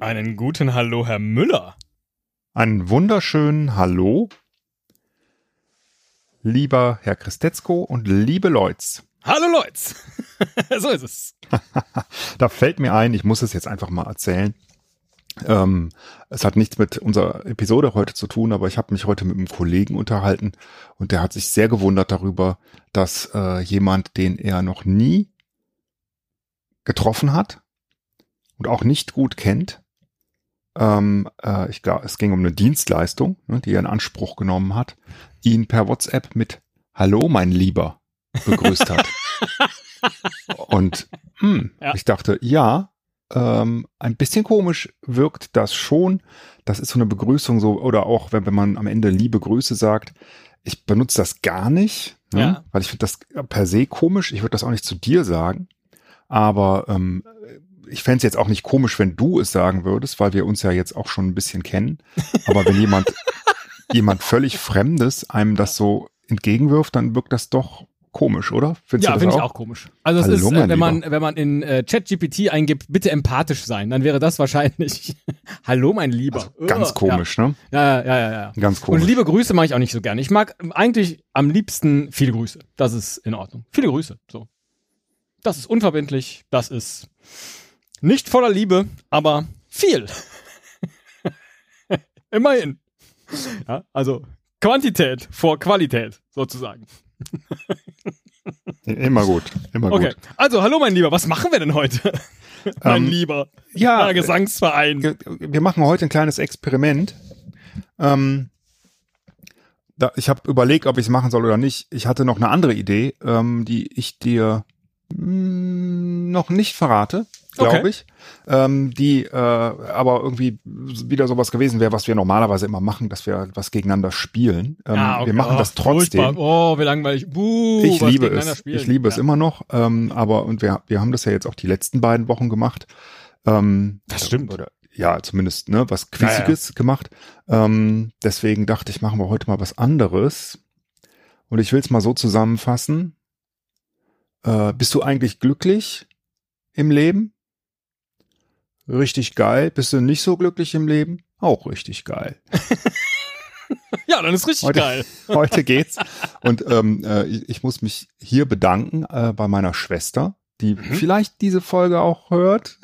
Einen guten Hallo, Herr Müller. Einen wunderschönen Hallo, lieber Herr Christetzko und liebe Leutz. Hallo Leutz. so ist es. da fällt mir ein, ich muss es jetzt einfach mal erzählen. Ähm, es hat nichts mit unserer Episode heute zu tun, aber ich habe mich heute mit einem Kollegen unterhalten und der hat sich sehr gewundert darüber, dass äh, jemand, den er noch nie getroffen hat und auch nicht gut kennt, ähm, äh, ich glaube, es ging um eine Dienstleistung, ne, die er in Anspruch genommen hat, ihn per WhatsApp mit Hallo, mein Lieber begrüßt hat. Und hm, ja. ich dachte, ja, ähm, ein bisschen komisch wirkt das schon. Das ist so eine Begrüßung so, oder auch wenn, wenn man am Ende liebe Grüße sagt. Ich benutze das gar nicht, ne, ja. weil ich finde das per se komisch. Ich würde das auch nicht zu dir sagen. Aber ähm, ich fände es jetzt auch nicht komisch, wenn du es sagen würdest, weil wir uns ja jetzt auch schon ein bisschen kennen. Aber wenn jemand, jemand völlig Fremdes einem das so entgegenwirft, dann wirkt das doch komisch, oder? Findest ja, finde ich auch komisch. Also es ist, äh, wenn man, wenn man in äh, ChatGPT eingibt, bitte empathisch sein, dann wäre das wahrscheinlich Hallo, mein Lieber. Also ganz komisch, ja. ne? Ja, ja, ja, ja. Ganz komisch. Und liebe Grüße mache ich auch nicht so gerne. Ich mag eigentlich am liebsten viele Grüße. Das ist in Ordnung. Viele Grüße. So. Das ist unverbindlich. Das ist nicht voller Liebe, aber viel. Immerhin. Ja, also Quantität vor Qualität, sozusagen. Immer gut, immer okay. gut. Also, hallo mein Lieber, was machen wir denn heute? mein ähm, Lieber. Ja, Gesangsverein. Wir machen heute ein kleines Experiment. Ähm, da, ich habe überlegt, ob ich es machen soll oder nicht. Ich hatte noch eine andere Idee, ähm, die ich dir mh, hm, noch nicht verrate glaube okay. ich, ähm, die äh, aber irgendwie wieder sowas gewesen wäre, was wir normalerweise immer machen, dass wir was gegeneinander spielen. Ähm, ah, okay. Wir machen oh, das trotzdem. Furchtbar. Oh, wie langweilig. Buh, ich liebe es. Spielen. Ich liebe ja. es immer noch. Ähm, aber und wir, wir haben das ja jetzt auch die letzten beiden Wochen gemacht. Ähm, das stimmt. Oder, ja, zumindest ne, was Quiziges ja, ja. gemacht. Ähm, deswegen dachte ich, machen wir heute mal was anderes. Und ich will es mal so zusammenfassen. Äh, bist du eigentlich glücklich im Leben? Richtig geil. Bist du nicht so glücklich im Leben? Auch richtig geil. ja, dann ist richtig heute, geil. heute geht's. Und ähm, äh, ich, ich, muss mich hier bedanken äh, bei meiner Schwester, die mhm. vielleicht diese Folge auch hört.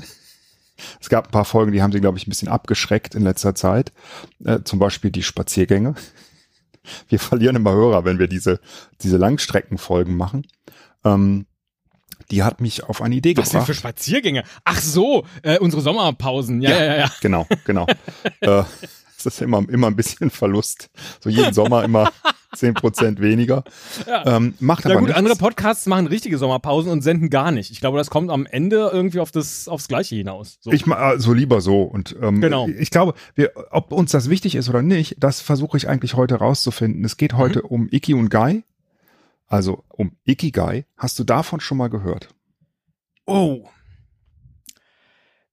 Es gab ein paar Folgen, die haben sie, glaube ich, ein bisschen abgeschreckt in letzter Zeit. Äh, zum Beispiel die Spaziergänge. Wir verlieren immer Hörer, wenn wir diese, diese Langstreckenfolgen machen. Ähm, die hat mich auf eine Idee Was gebracht. Was denn für Spaziergänge? Ach so, äh, unsere Sommerpausen. Ja, ja, ja. ja. Genau, genau. äh, es ist immer, immer ein bisschen Verlust. So jeden Sommer immer zehn Prozent weniger. Ja. Ähm, macht aber ja gut, nichts. andere Podcasts machen richtige Sommerpausen und senden gar nicht. Ich glaube, das kommt am Ende irgendwie auf das, aufs Gleiche hinaus. So. Ich also lieber so. Und ähm, genau. ich glaube, wir, ob uns das wichtig ist oder nicht, das versuche ich eigentlich heute rauszufinden. Es geht heute mhm. um Iki und Guy also um Ikigai. Hast du davon schon mal gehört? Oh.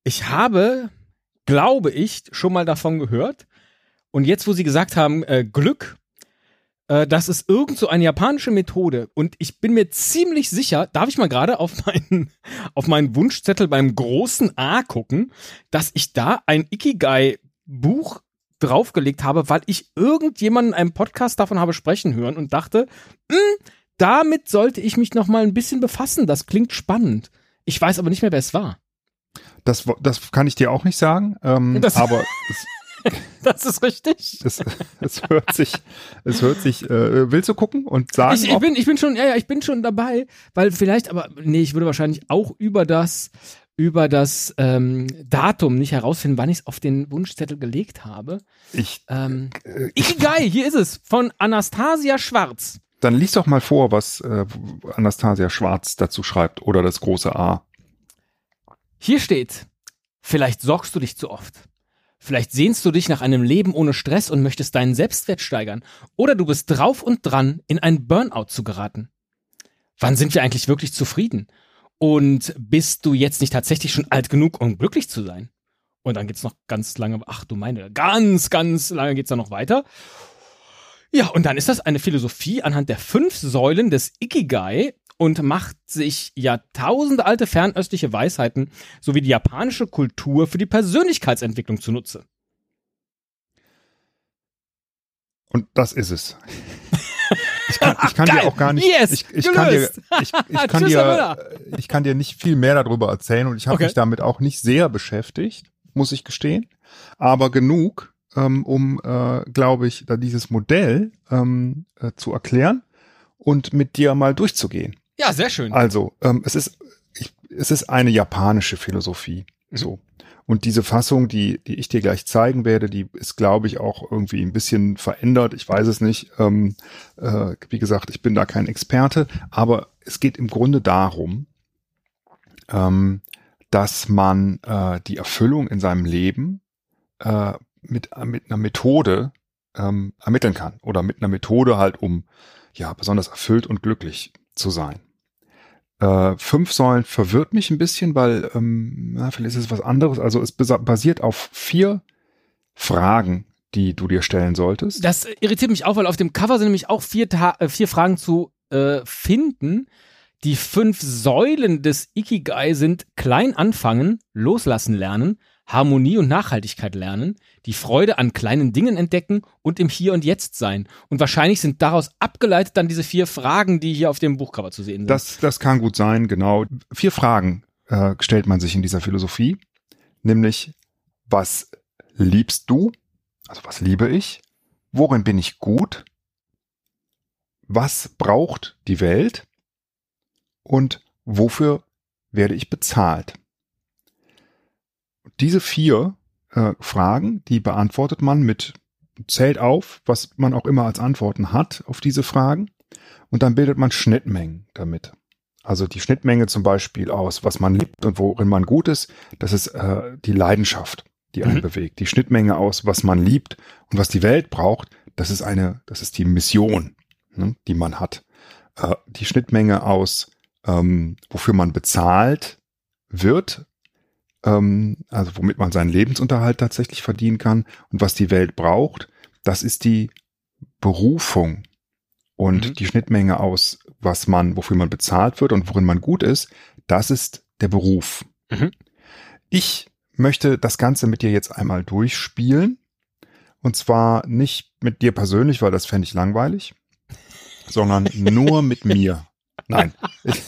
Ich habe, glaube ich, schon mal davon gehört. Und jetzt, wo Sie gesagt haben, äh, Glück, äh, das ist irgend so eine japanische Methode. Und ich bin mir ziemlich sicher, darf ich mal gerade auf meinen, auf meinen Wunschzettel beim großen A gucken, dass ich da ein Ikigai-Buch draufgelegt habe, weil ich irgendjemanden in einem Podcast davon habe sprechen hören und dachte, mh, hm, damit sollte ich mich noch mal ein bisschen befassen. Das klingt spannend. Ich weiß aber nicht mehr, wer es war. Das, das kann ich dir auch nicht sagen, ähm, das, aber es, das ist richtig. Es, es hört sich, es hört sich. Äh, willst du gucken und sagen? Ich, ich bin, ich bin schon, ja, ja, ich bin schon dabei, weil vielleicht, aber nee, ich würde wahrscheinlich auch über das über das ähm, Datum nicht herausfinden, wann ich es auf den Wunschzettel gelegt habe. Ich, ähm, äh, Ikigai, hier ist es, von Anastasia Schwarz. Dann lies doch mal vor, was äh, Anastasia Schwarz dazu schreibt oder das große A. Hier steht, vielleicht sorgst du dich zu oft. Vielleicht sehnst du dich nach einem Leben ohne Stress und möchtest deinen Selbstwert steigern. Oder du bist drauf und dran, in ein Burnout zu geraten. Wann sind wir eigentlich wirklich zufrieden? Und bist du jetzt nicht tatsächlich schon alt genug, um glücklich zu sein? Und dann geht's noch ganz lange, ach du meine, ganz, ganz lange geht's dann noch weiter. Ja, und dann ist das eine Philosophie anhand der fünf Säulen des Ikigai und macht sich jahrtausende alte fernöstliche Weisheiten sowie die japanische Kultur für die Persönlichkeitsentwicklung zunutze. Und das ist es. Ich kann, ich kann dir auch gar nicht. Yes, ich, ich, kann dir, ich, ich, kann dir, ich kann dir nicht viel mehr darüber erzählen und ich habe Okay. mich damit auch nicht sehr beschäftigt, muss ich gestehen. Aber genug, ähm, um, äh, glaube ich, da dieses Modell ähm, äh, zu erklären und mit dir mal durchzugehen. Ja, sehr schön. Also, ähm, es ist, ich, es ist eine japanische Philosophie. So. Und diese Fassung, die, die ich dir gleich zeigen werde, die ist, glaube ich, auch irgendwie ein bisschen verändert. Ich weiß es nicht. Ähm, äh, wie gesagt, ich bin da kein Experte, aber es geht im Grunde darum, ähm, dass man äh, die Erfüllung in seinem Leben äh, mit, mit einer Methode ähm, ermitteln kann. Oder mit einer Methode halt, um ja besonders erfüllt und glücklich zu sein. Äh, fünf Säulen verwirrt mich ein bisschen, weil ähm, na, vielleicht ist es was anderes. Also es basiert auf vier Fragen, die du dir stellen solltest. Das irritiert mich auch, weil auf dem Cover sind nämlich auch vier, Ta äh, vier Fragen zu äh, finden. Die fünf Säulen des Ikigai sind klein anfangen, loslassen lernen, Harmonie und Nachhaltigkeit lernen, die Freude an kleinen Dingen entdecken und im Hier und Jetzt sein. Und wahrscheinlich sind daraus abgeleitet dann diese vier Fragen, die hier auf dem Buchcover zu sehen sind. Das, das kann gut sein, genau. Vier Fragen äh, stellt man sich in dieser Philosophie, nämlich was liebst du? Also was liebe ich? Worin bin ich gut? Was braucht die Welt? Und wofür werde ich bezahlt? Diese vier äh, Fragen, die beantwortet man mit zählt auf, was man auch immer als Antworten hat auf diese Fragen. Und dann bildet man Schnittmengen damit. Also die Schnittmenge zum Beispiel aus, was man liebt und worin man gut ist, das ist äh, die Leidenschaft, die einen Mhm. bewegt. Die Schnittmenge aus, was man liebt und was die Welt braucht, das ist eine, das ist die Mission, ne, die man hat. Äh, die Schnittmenge aus, ähm, wofür man bezahlt wird, ähm, also womit man seinen Lebensunterhalt tatsächlich verdienen kann und was die Welt braucht, das ist die Berufung und Mhm. die Schnittmenge aus, was man, wofür man bezahlt wird und worin man gut ist, das ist der Beruf. Mhm. Ich möchte das Ganze mit dir jetzt einmal durchspielen. Und zwar nicht mit dir persönlich, weil das fände ich langweilig, sondern nur mit mir. Nein. Ich,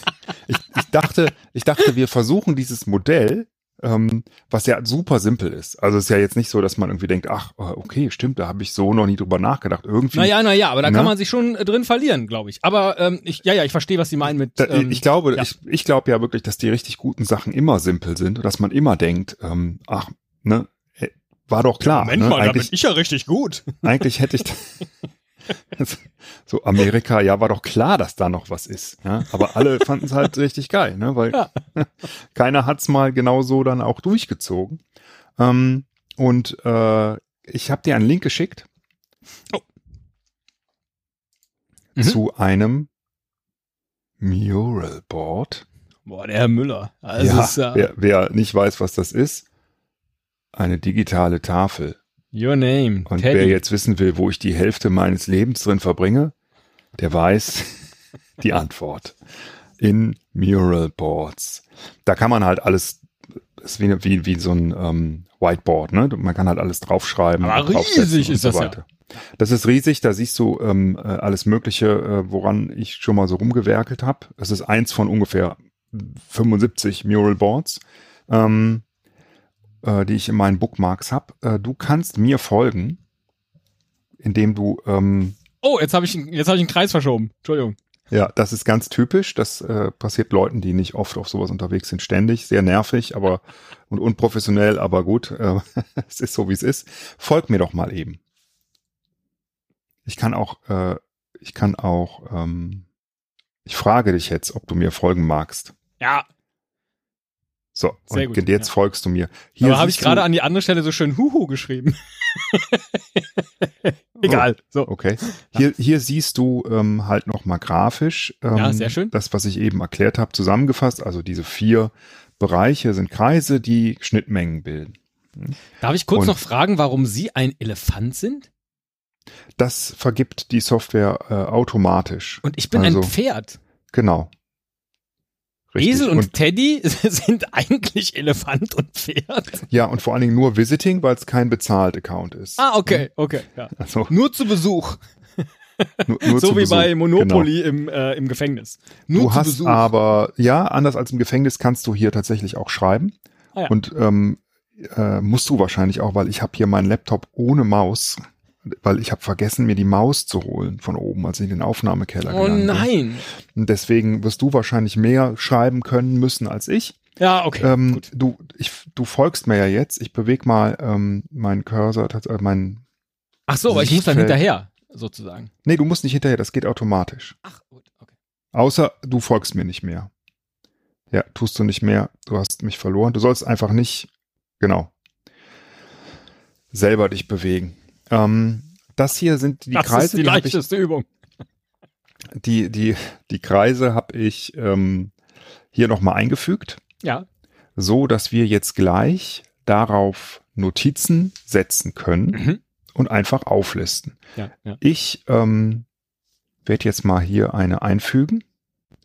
ich, ich dachte, ich dachte, wir versuchen dieses Modell, ähm, was ja super simpel ist. Also es ist ja jetzt nicht so, dass man irgendwie denkt, ach, okay, stimmt, da habe ich so noch nie drüber nachgedacht. Irgendwie. naja, naja, aber da Na? kann man sich schon äh, drin verlieren, glaube ich. Aber ähm, ich, ja, ja, ich verstehe, was Sie meinen mit. Ähm, ich glaube, ja. ich, ich glaube ja wirklich, dass die richtig guten Sachen immer simpel sind und dass man immer denkt, ähm, ach, ne, äh, war doch klar. Moment ne? mal, da bin eigentlich, ich ja richtig gut. eigentlich hätte ich so Amerika, ja, war doch klar, dass da noch was ist. Ja? Aber alle fanden es halt richtig geil, ne? weil Ja. keiner hat's mal genau so dann auch durchgezogen. Ähm, und äh, ich habe dir einen Link geschickt Oh. Mhm. zu einem Mural Board. Boah, der Herr Müller. Also ja, ist, äh, wer, wer nicht weiß, was das ist, eine digitale Tafel. Your name. Und Teddy. wer jetzt wissen will, wo ich die Hälfte meines Lebens drin verbringe, der weiß die Antwort. In Mural Boards. Da kann man halt alles, ist wie, wie, wie so ein ähm, Whiteboard, ne? Man kann halt alles draufschreiben. Aber draufsetzen riesig ist das ja. Das ist riesig, da siehst du ähm, äh, alles Mögliche, äh, woran ich schon mal so rumgewerkelt habe. Es ist eins von ungefähr 75 Mural Boards. Ähm, äh, die ich in meinen Bookmarks habe. Äh, du kannst mir folgen, indem du, ähm, Oh, jetzt habe ich, jetzt hab ich einen Kreis verschoben. Entschuldigung. ja, das ist ganz typisch. Das äh, passiert Leuten, die nicht oft auf sowas unterwegs sind, ständig. Sehr nervig, aber und unprofessionell, aber gut. Äh, es ist so, wie es ist. Folg mir doch mal eben. Ich kann auch, äh, ich kann auch, ähm, ich frage dich jetzt, ob du mir folgen magst. Ja. So, Sehr und gut, jetzt ja. folgst du mir. Aber habe ich gerade an die andere Stelle so schön Huhu geschrieben. Egal. So. Okay. Hier, hier siehst du ähm, halt nochmal grafisch ähm, Ja, sehr schön. das, was ich eben erklärt habe, zusammengefasst. Also diese vier Bereiche sind Kreise, die Schnittmengen bilden. Darf ich kurz Und- noch fragen, warum Sie ein Elefant sind? Das vergibt die Software äh, automatisch. Und ich bin Also, ein Pferd. Genau. Richtig. Esel und, Teddy sind eigentlich Elefant und Pferd. ja, und vor allen Dingen nur Visiting, weil es kein bezahlt Account ist. Ah, okay, okay. Ja. Also Nur zu Besuch. nur, nur so wie Besuch. bei Genau. Monopoly im, äh, im Gefängnis. Nur Du zu hast Besuch. aber, ja, anders als im Gefängnis kannst du hier tatsächlich auch schreiben. Ah, ja. Und ähm, äh, musst du wahrscheinlich auch, weil ich habe hier meinen Laptop ohne Maus, weil ich habe vergessen, mir die Maus zu holen von oben, als ich in den Aufnahmekeller oh gegangen bin. nein. Und deswegen wirst du wahrscheinlich mehr schreiben können müssen als ich. Ja, okay. ähm, gut. du, ich, du folgst mir ja jetzt. Ich bewege mal ähm, meinen Cursor, äh, meinen. Ach so, aber ich muss dann hinterher, sozusagen. Nee, du musst nicht hinterher, das geht automatisch. Ach, gut, okay. Außer du folgst mir nicht mehr. Ja, tust du nicht mehr. Du hast mich verloren. Du sollst einfach nicht, genau, selber dich bewegen. Ähm, das hier sind die das Kreise, ist die hab ich, leichteste Übung. die, die, die Kreise habe ich ähm, hier nochmal eingefügt, Ja. so dass wir jetzt gleich darauf Notizen setzen können Mhm. und einfach auflisten. Ja, ja. Ich ähm, werde jetzt mal hier eine einfügen.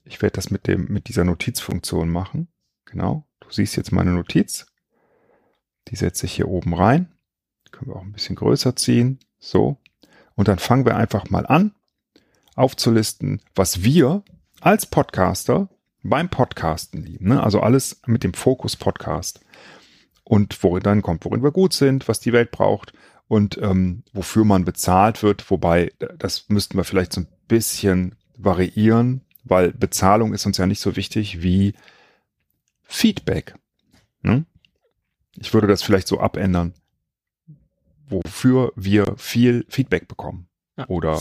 Ich werde das mit dem mit dieser Notizfunktion machen. Genau. Du siehst jetzt meine Notiz. Die setze ich hier oben rein. Können wir auch ein bisschen größer ziehen. So. Und dann fangen wir einfach mal an, aufzulisten, was wir als Podcaster beim Podcasten lieben. Ne? Also alles mit dem Fokus Podcast. Und worin dann kommt, worin wir gut sind, was die Welt braucht und ähm, wofür man bezahlt wird. Wobei, das müssten wir vielleicht so ein bisschen variieren, weil Bezahlung ist uns ja nicht so wichtig wie Feedback. Ne? Ich würde das vielleicht so abändern, wofür wir viel Feedback bekommen. Ja. Oder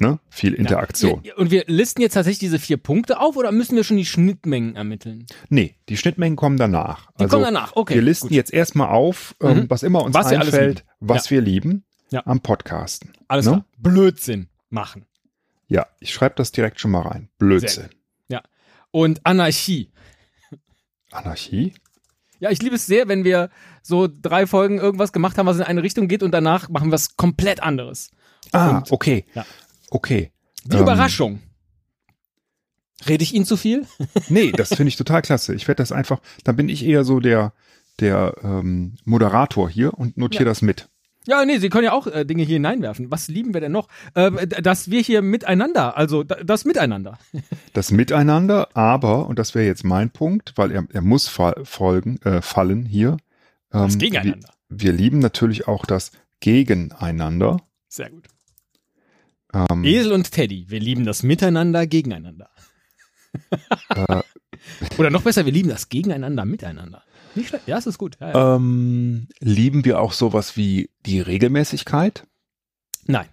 ne, viel Interaktion. Ja. Und wir listen jetzt tatsächlich diese vier Punkte auf oder müssen wir schon die Schnittmengen ermitteln? Nee, die Schnittmengen kommen danach. Die kommen danach, okay. wir listen gut. jetzt erstmal auf, ähm, Mhm. was immer uns Was einfällt, was wir lieben Ja. am Podcasten. Alles ne? klar. Blödsinn machen. Ja, ich schreibe das direkt schon mal rein. Blödsinn. Und Anarchie. Anarchie? Ja, ich liebe es sehr, wenn wir so drei Folgen irgendwas gemacht haben, was in eine Richtung geht und danach machen wir was komplett anderes. Ah, Und- okay. Ja. Okay. Die Ähm, Überraschung. Rede ich Ihnen zu viel? Nee, das finde ich total klasse. Ich werde das einfach, dann bin ich eher so der, der ähm, Moderator hier und notiere Ja. das mit. Ja, nee, Sie können ja auch äh, Dinge hier hineinwerfen. Was lieben wir denn noch? Äh, dass wir hier miteinander, also das Miteinander. Das Miteinander, aber, und das wäre jetzt mein Punkt, weil er, er muss fa folgen, äh, fallen hier. Das ähm, Gegeneinander. Wir, wir lieben natürlich auch das Gegeneinander. Sehr gut. Ähm, Esel und Teddy, wir lieben das Miteinander gegeneinander. äh, Oder noch besser, wir lieben das Gegeneinander miteinander. Nicht schlecht. Ja, es ist gut. Ja, ja. ähm, lieben wir auch sowas wie die Regelmäßigkeit? Nein.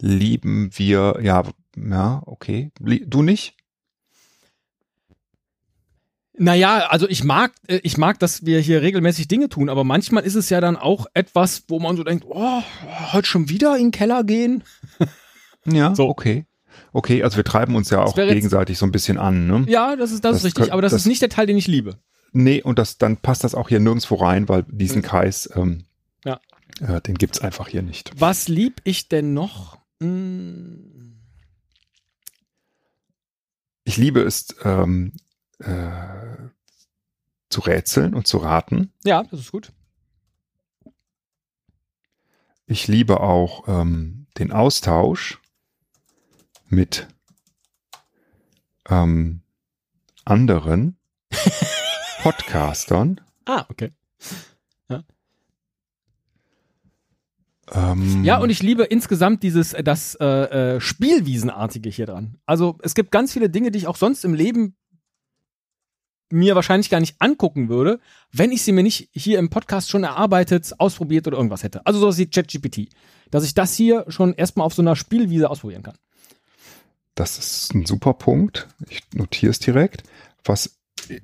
Lieben wir, ja, ja, okay. Du nicht? Naja, also ich mag, äh, ich mag, dass wir hier regelmäßig Dinge tun, aber manchmal ist es ja dann auch etwas, wo man so denkt, oh, heute schon wieder in den Keller gehen. Ja, So. okay. Okay, also wir treiben uns ja auch gegenseitig so ein bisschen an, ne? Ja, das ist, das, Das ist richtig, aber das, das- ist nicht der Teil, den ich liebe. Nee, und das, dann passt das auch hier nirgendwo rein, weil diesen Kreis, ähm, Ja. äh, den gibt's einfach hier nicht. Was lieb ich denn noch? Hm, Ich liebe es, ähm, äh, zu rätseln und zu raten. ja, das ist gut. Ich liebe auch ähm, den Austausch mit ähm, anderen Podcastern. Ah, okay. Ähm, Ja, und ich liebe insgesamt dieses, äh, das äh, äh, Spielwiesenartige hier dran. Also es gibt ganz viele Dinge, die ich auch sonst im Leben mir wahrscheinlich gar nicht angucken würde, wenn ich sie mir nicht hier im Podcast schon erarbeitet, ausprobiert oder irgendwas hätte. Also sowas wie ChatGPT. Dass ich das hier schon erstmal auf so einer Spielwiese ausprobieren kann. Das ist ein super Punkt. Ich notiere es direkt. Was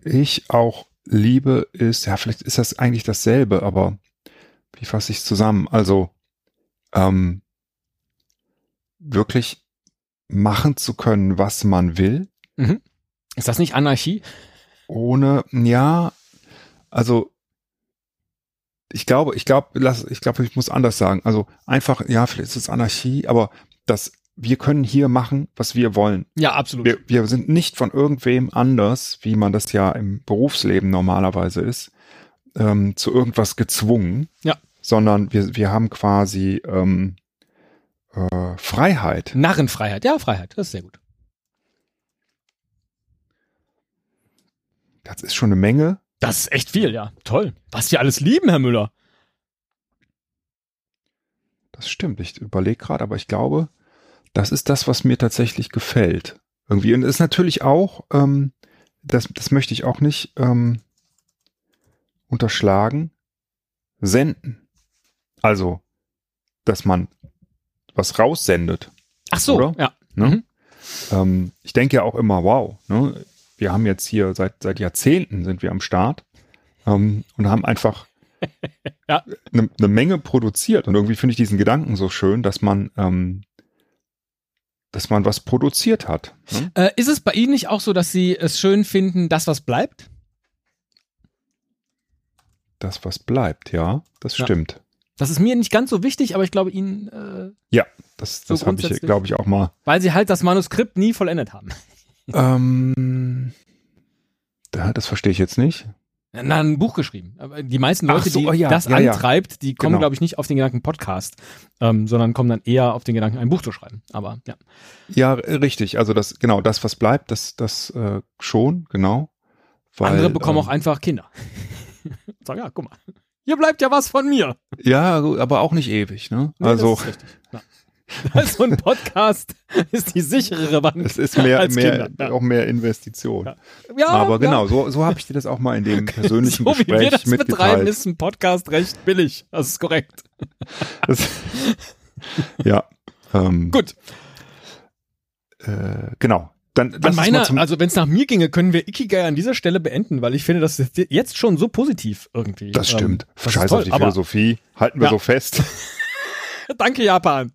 ich auch liebe, ist, ja, vielleicht ist das eigentlich dasselbe, aber wie fasse ich es zusammen? Also, ähm, wirklich machen zu können, was man will, Mhm. Ist das nicht Anarchie? ohne, ja, also, ich glaube, ich glaube, lass, ich glaube, ich muss anders sagen. Also einfach, ja, vielleicht ist es Anarchie, aber das, wir können hier machen, was wir wollen. Ja, absolut. Wir, wir sind nicht von irgendwem anders, wie man das ja im Berufsleben normalerweise ist, ähm, zu irgendwas gezwungen. Ja. Sondern wir, wir haben quasi ähm, äh, Freiheit. Narrenfreiheit. Ja, Freiheit. Das ist sehr gut. Das ist schon eine Menge. Das ist echt viel, ja. Toll. Was wir alles lieben, Herr Müller. Das stimmt. Ich überlege gerade, aber ich glaube, das ist das, was mir tatsächlich gefällt. Irgendwie. Und es ist natürlich auch, ähm, das, das möchte ich auch nicht ähm, unterschlagen, senden. Also, dass man was raussendet. Ach so, Oder? ja. Ne? Mhm. Ähm, ich denke ja auch immer, wow, ne? wir haben jetzt hier seit, seit Jahrzehnten sind wir am Start ähm, und haben einfach Ja. eine ne Menge produziert. Und irgendwie finde ich diesen Gedanken so schön, dass man, ähm, dass man was produziert hat. Ne? Äh, ist es bei Ihnen nicht auch so, dass Sie es schön finden, das, was bleibt? Das, was bleibt, ja, das Ja. stimmt. Das ist mir nicht ganz so wichtig, aber ich glaube Ihnen, äh, Ja, das, So das habe ich, glaube ich, auch mal. weil Sie halt das Manuskript nie vollendet haben. Ähm, da, das verstehe ich jetzt nicht. Na, ein Buch geschrieben. Die meisten Leute, so, die oh ja, das ja, antreibt, die kommen, Genau. glaube ich, nicht auf den Gedanken Podcast, ähm, sondern kommen dann eher auf den Gedanken, ein Buch zu schreiben. Aber ja. Ja, richtig. Also das, genau, das, was bleibt, das, das äh, schon, genau. Weil, Andere bekommen ähm, auch einfach Kinder. Sagen, ja, guck mal. Hier bleibt ja was von mir. Ja, aber auch nicht ewig, ne? Nee, also das ist richtig. Ja. Also ein Podcast ist die sicherere Wand. es ist mehr, mehr ja. auch mehr Investition. Ja. Ja, aber ja. genau, so, so habe ich dir das auch mal in dem persönlichen so wie wir Gespräch das betreiben, mitgeteilt. ist ein Podcast recht billig. Das ist korrekt. Das, ja. Ähm, Gut. Äh, genau. Dann An meiner, also wenn es nach mir ginge, können wir Ikigai an dieser Stelle beenden, weil ich finde, das ist jetzt schon so positiv irgendwie. das stimmt. Ähm, das Scheiß toll, auf die Philosophie. Halten wir so fest. Danke, Japan.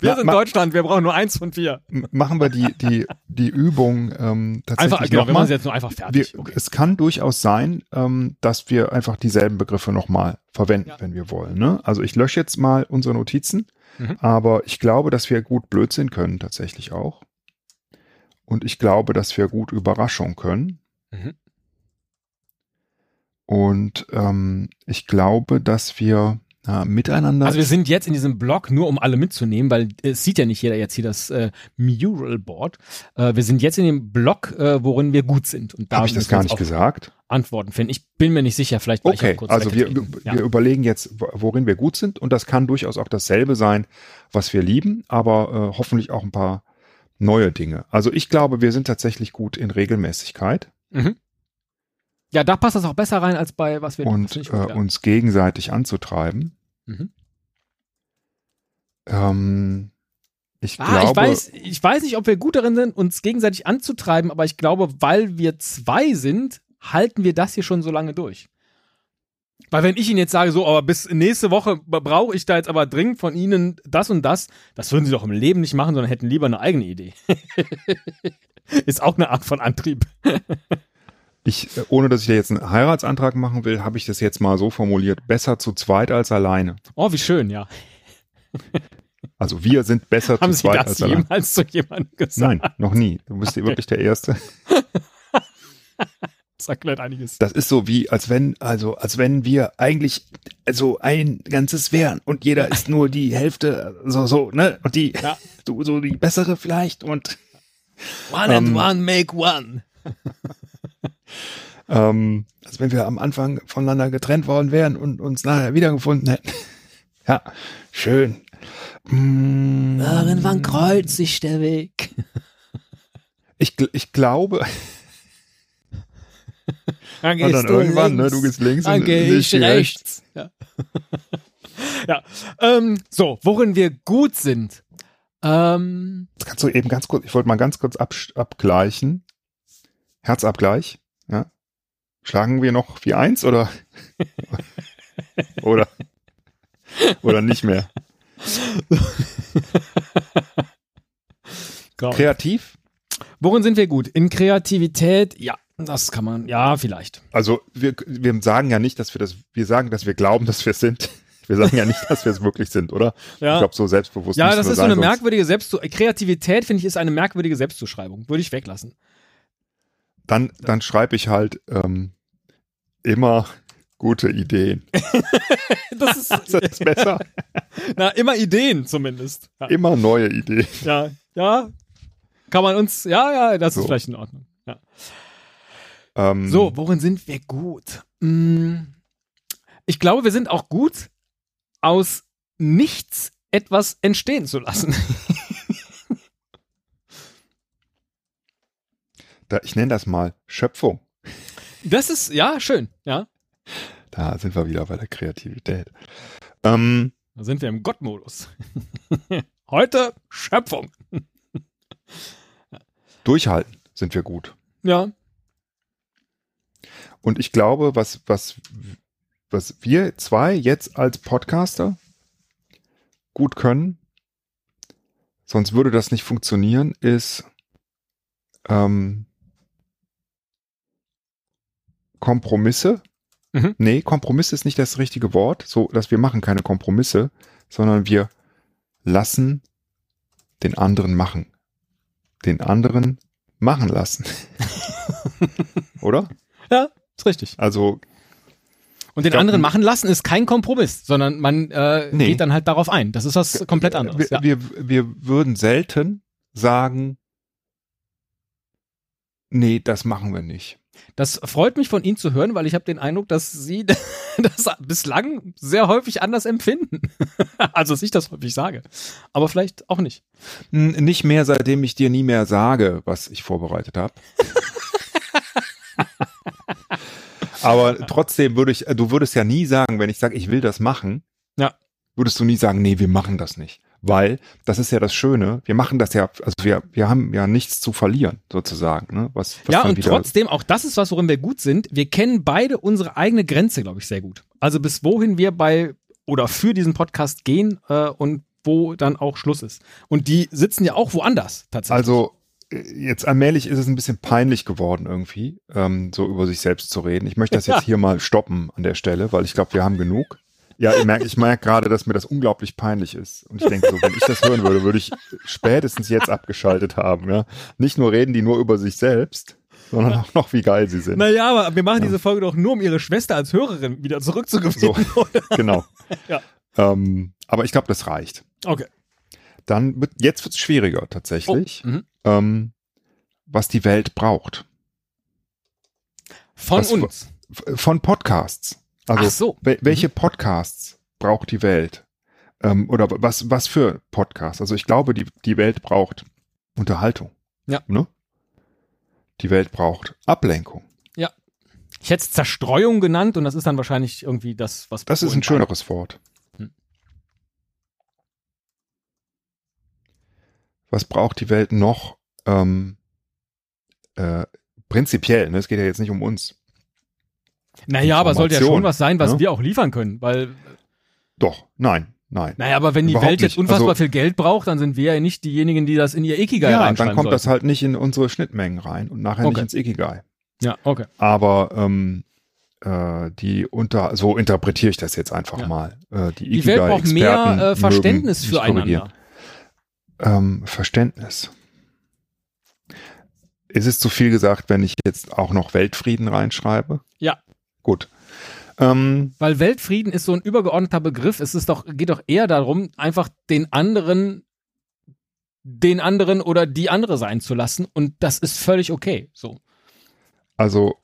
Wir sind ma- Deutschland, wir brauchen nur eins von vier. Machen wir die, die, die Übung ähm, tatsächlich Einfach, genau, wir machen sie jetzt nur einfach fertig. Wir, okay. Es kann durchaus sein, ähm, dass wir einfach dieselben Begriffe nochmal verwenden, Ja. wenn wir wollen. Ne? Also ich lösche jetzt mal unsere Notizen, Mhm. aber ich glaube, dass wir gut Blödsinn können tatsächlich auch. Und ich glaube, dass wir gut Überraschung können. Mhm. Und ähm, ich glaube, dass wir äh, miteinander. Also wir sind jetzt in diesem Blog nur, um alle mitzunehmen, weil es sieht ja nicht jeder jetzt hier das äh, Mural Board. Äh, wir sind jetzt in dem Blog, äh, worin wir gut sind. Und da habe ich das gar nicht gesagt? Antworten finden. Ich bin mir nicht sicher, vielleicht war ich Okay, auch kurz also wir, weggetreten. wir ja. überlegen jetzt, wo- worin wir gut sind und das kann durchaus auch dasselbe sein, was wir lieben, aber äh, hoffentlich auch ein paar neue Dinge. Also ich glaube, wir sind tatsächlich gut in Regelmäßigkeit Mhm. ja, da passt das auch besser rein als bei was wir und ich äh, ja. uns gegenseitig anzutreiben. Mhm. Ähm, ich Ah, glaube, ich weiß, ich weiß nicht, ob wir gut darin sind, uns gegenseitig anzutreiben, aber ich glaube, weil wir zwei sind, halten wir das hier schon so lange durch. Weil wenn ich Ihnen jetzt sage, so, aber bis nächste Woche brauche ich da jetzt aber dringend von Ihnen das und das, das würden Sie doch im Leben nicht machen, sondern hätten lieber eine eigene Idee. Ist auch eine Art von Antrieb. ich, äh, ohne dass ich da jetzt einen Heiratsantrag machen will, habe ich das jetzt mal so formuliert, besser zu zweit als alleine. Oh, wie schön, ja. Also wir sind besser Haben zu Sie zweit das als alleine. jemals zu jemandem gesagt? Nein, noch nie. Du bist hier wirklich der Erste. Das erklärt einiges. Das ist so wie, als wenn, also, als wenn wir eigentlich so ein ganzes wären und jeder ist nur die Hälfte, so, so, ne? Und die, Ja. so, so die bessere vielleicht und, One and one make one. ähm, als wenn wir am Anfang voneinander getrennt worden wären und uns nachher wiedergefunden hätten. Ja, schön. Mm, Irgendwann kreuzt sich der Weg. Ich, ich glaube, Dann und dann irgendwann, ne, du gehst links dann und geh ich geh rechts. Ja. ja. Ähm, so, worin wir gut sind. Ähm, Das kannst du eben ganz kurz, ich wollte mal ganz kurz ab, abgleichen. Herzabgleich. Ja. Schlagen wir noch wie eins oder oder oder nicht mehr? Kreativ? Worin sind wir gut? In Kreativität, ja, das kann man, ja, vielleicht. Also wir, wir sagen ja nicht, dass wir das, wir sagen, dass wir glauben, dass wir es sind. Wir sagen ja nicht, dass wir es wirklich sind, oder? Ja. Ich glaube, so selbstbewusst. Ja, das ist so eine merkwürdige Selbst Kreativität, finde ich, ist eine merkwürdige Selbstzuschreibung. Würde ich weglassen. Dann, dann schreibe ich halt ähm, immer gute Ideen. Das ist, Das ist besser. na, immer Ideen zumindest. Ja, Immer neue Ideen. ja, ja. Kann man uns, ja, ja, das So. ist vielleicht in Ordnung. Ja. Ähm, So, worin sind wir gut? Mm, Ich glaube, wir sind auch gut, aus nichts etwas entstehen zu lassen. Da, ich nenne das mal Schöpfung. Das ist, ja, schön, ja. Da sind wir wieder bei der Kreativität. Ähm, Da sind wir im Gottmodus. Heute Schöpfung. durchhalten sind wir gut. Ja. Und ich glaube, was, was, was wir zwei jetzt als Podcaster gut können, sonst würde das nicht funktionieren, ist ähm, Kompromisse. Mhm. Nee, Kompromisse ist nicht das richtige Wort, so dass wir machen keine Kompromisse, sondern wir lassen den anderen machen. Den anderen machen lassen. Oder? Ja, ist richtig. Also Und den glaub, anderen machen lassen ist kein Kompromiss, sondern man äh, Nee. geht dann halt darauf ein. Das ist was komplett anderes. Wir, ja. wir, wir würden selten sagen, nee, das machen wir nicht. Das freut mich von Ihnen zu hören, weil ich habe den Eindruck, dass Sie das bislang sehr häufig anders empfinden. also, dass ich das häufig sage. Aber vielleicht auch nicht. Nicht mehr, seitdem ich dir nie mehr sage, was ich vorbereitet habe. Aber trotzdem würde ich, äh, du würdest ja nie sagen, wenn ich sage, ich will das machen, Ja. würdest du nie sagen, nee, wir machen das nicht. Weil, das ist ja das Schöne, wir machen das ja, also wir, wir haben ja nichts zu verlieren, sozusagen. Ne? Was, was ja, und trotzdem, auch das ist was, worin wir gut sind. Wir kennen beide unsere eigene Grenze, glaube ich, sehr gut. Also bis wohin wir bei oder für diesen Podcast gehen äh, und wo dann auch Schluss ist. Und die sitzen ja auch woanders tatsächlich. Also äh, jetzt allmählich ist es ein bisschen peinlich geworden irgendwie, ähm, so über sich selbst zu reden. Ich möchte das jetzt Ja. hier mal stoppen an der Stelle, weil ich glaube, wir haben genug. Ja, ich merke ich merk gerade, dass mir das unglaublich peinlich ist. Und ich denke so, wenn ich das hören würde, würde ich spätestens jetzt abgeschaltet haben. Ja, Nicht nur reden die nur über sich selbst, sondern auch noch, wie geil sie sind. Naja, aber wir machen diese Folge doch nur, um ihre Schwester als Hörerin wieder zurückzugewinnen. So. Genau. Ja. Ähm, aber ich glaube, das reicht. Okay. Dann wird, jetzt wird es schwieriger tatsächlich, Mhm. ähm, was die Welt braucht. Von Was- uns. Von Podcasts. Also so. Wel welche Podcasts braucht die Welt? Ähm, oder was, was für Podcasts? Also ich glaube, die, die Welt braucht Unterhaltung. Ja. Ne? Die Welt braucht Ablenkung. Ich hätte es Zerstreuung genannt und das ist dann wahrscheinlich irgendwie das, was. Das ist ein schöneres Wort. Hm. Was braucht die Welt noch? Ähm, äh, prinzipiell, ne? es geht ja jetzt nicht um uns. Naja, aber sollte ja schon was sein, was ne? wir auch liefern können, weil, Doch, nein, nein. naja, aber wenn die Welt jetzt unfassbar Also- viel Geld braucht, dann sind wir ja nicht diejenigen, die das in ihr Ikigai ja, dann kommt das sollten. halt nicht in unsere Schnittmengen rein und nachher Okay. nicht ins Ikigai. Ja, okay. aber ähm, äh, die unter so interpretiere ich das jetzt einfach Ja. mal. Äh, die Die Welt braucht mehr äh, Verständnis füreinander. Ähm, Verständnis. Ist es zu viel gesagt, wenn ich jetzt auch noch Weltfrieden reinschreibe? Ja. Gut. Ähm, Weil Weltfrieden ist so ein übergeordneter Begriff. Es ist doch, geht doch eher darum, einfach den anderen, den anderen oder die andere sein zu lassen. Und das ist völlig okay. So. also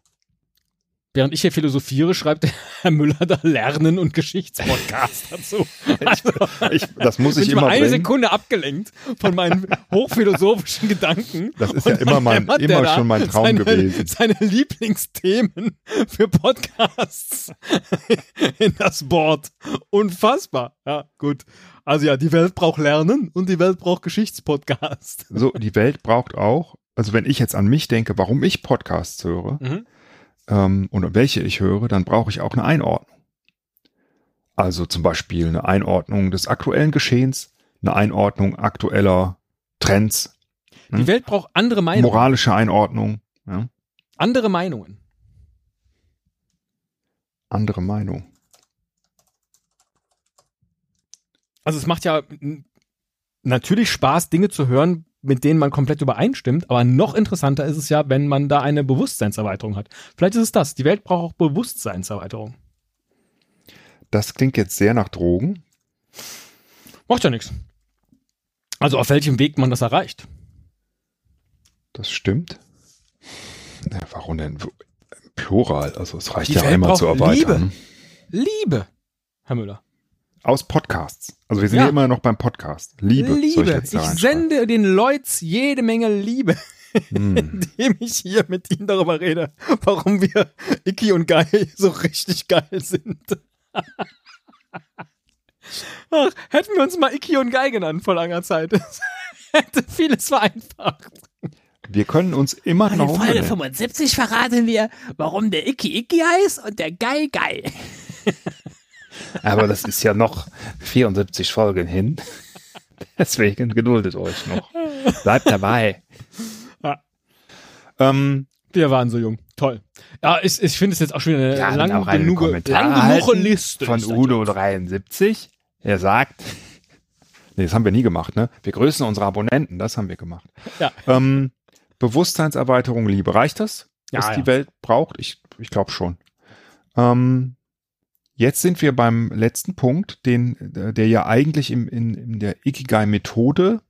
Während ich hier philosophiere, schreibt der Herr Müller da Lernen und Geschichtspodcast dazu. Also, ich, das muss bin ich ich mal immer eine bringen. Sekunde abgelenkt von meinen hochphilosophischen Gedanken. Das ist ja immer mein- immer schon mein Traum seine, gewesen. Seine Lieblingsthemen für Podcasts in das Board. Unfassbar. Ja, gut. Also ja, die Welt braucht Lernen und die Welt braucht Geschichtspodcast. So, die Welt braucht auch, also wenn ich jetzt an mich denke, warum ich Podcasts höre, Mhm. Ähm, und welche ich höre, dann brauche ich auch eine Einordnung. Also zum Beispiel eine Einordnung des aktuellen Geschehens, eine Einordnung aktueller Trends. Die hm? Welt braucht andere Meinungen. Moralische Einordnung. Ja. Andere Meinungen. Andere Meinung. Also es macht ja natürlich Spaß, Dinge zu hören, mit denen man komplett übereinstimmt, aber noch interessanter ist es ja, wenn man da eine Bewusstseinserweiterung hat. Vielleicht ist es das. Die Welt braucht auch Bewusstseinserweiterung. Das klingt jetzt sehr nach Drogen. Macht ja nichts. Also auf welchem Weg man das erreicht. Das stimmt. Ja, warum denn? Plural, also es reicht Die ja Welt einmal zu erweitern. Liebe. Liebe, Herr Müller. Aus Podcasts. Also wir sind ja, ja immer noch beim Podcast. Liebe. Liebe. Ich, ich sende den Leuten jede Menge Liebe, hm. indem ich hier mit ihnen darüber rede, warum wir Icky und Guy so richtig geil sind. Ach, hätten wir uns mal Icky und Guy genannt vor langer Zeit. Das hätte vieles vereinfacht. Wir können uns immer noch. In Folge 75 verraten wir, warum der Icky Icky heißt und der Guy Guy. Aber das ist ja noch 74 Folgen hin. Deswegen geduldet euch noch. Bleibt dabei. Ja. Ähm, wir waren so jung. Toll. Ja, ich, ich finde es jetzt auch schon eine ja, lang, genug, lang genug Liste. Von Udo73. Er sagt, nee, das haben wir nie gemacht, ne? Wir grüßen unsere Abonnenten, das haben wir gemacht. Ja. Ähm, Bewusstseinserweiterung, Liebe, reicht das? Ja, was ja. die Welt braucht? Ich, ich glaube schon. Ähm, Jetzt sind wir beim letzten Punkt, den, der ja eigentlich im, in, in der Ikigai-Methode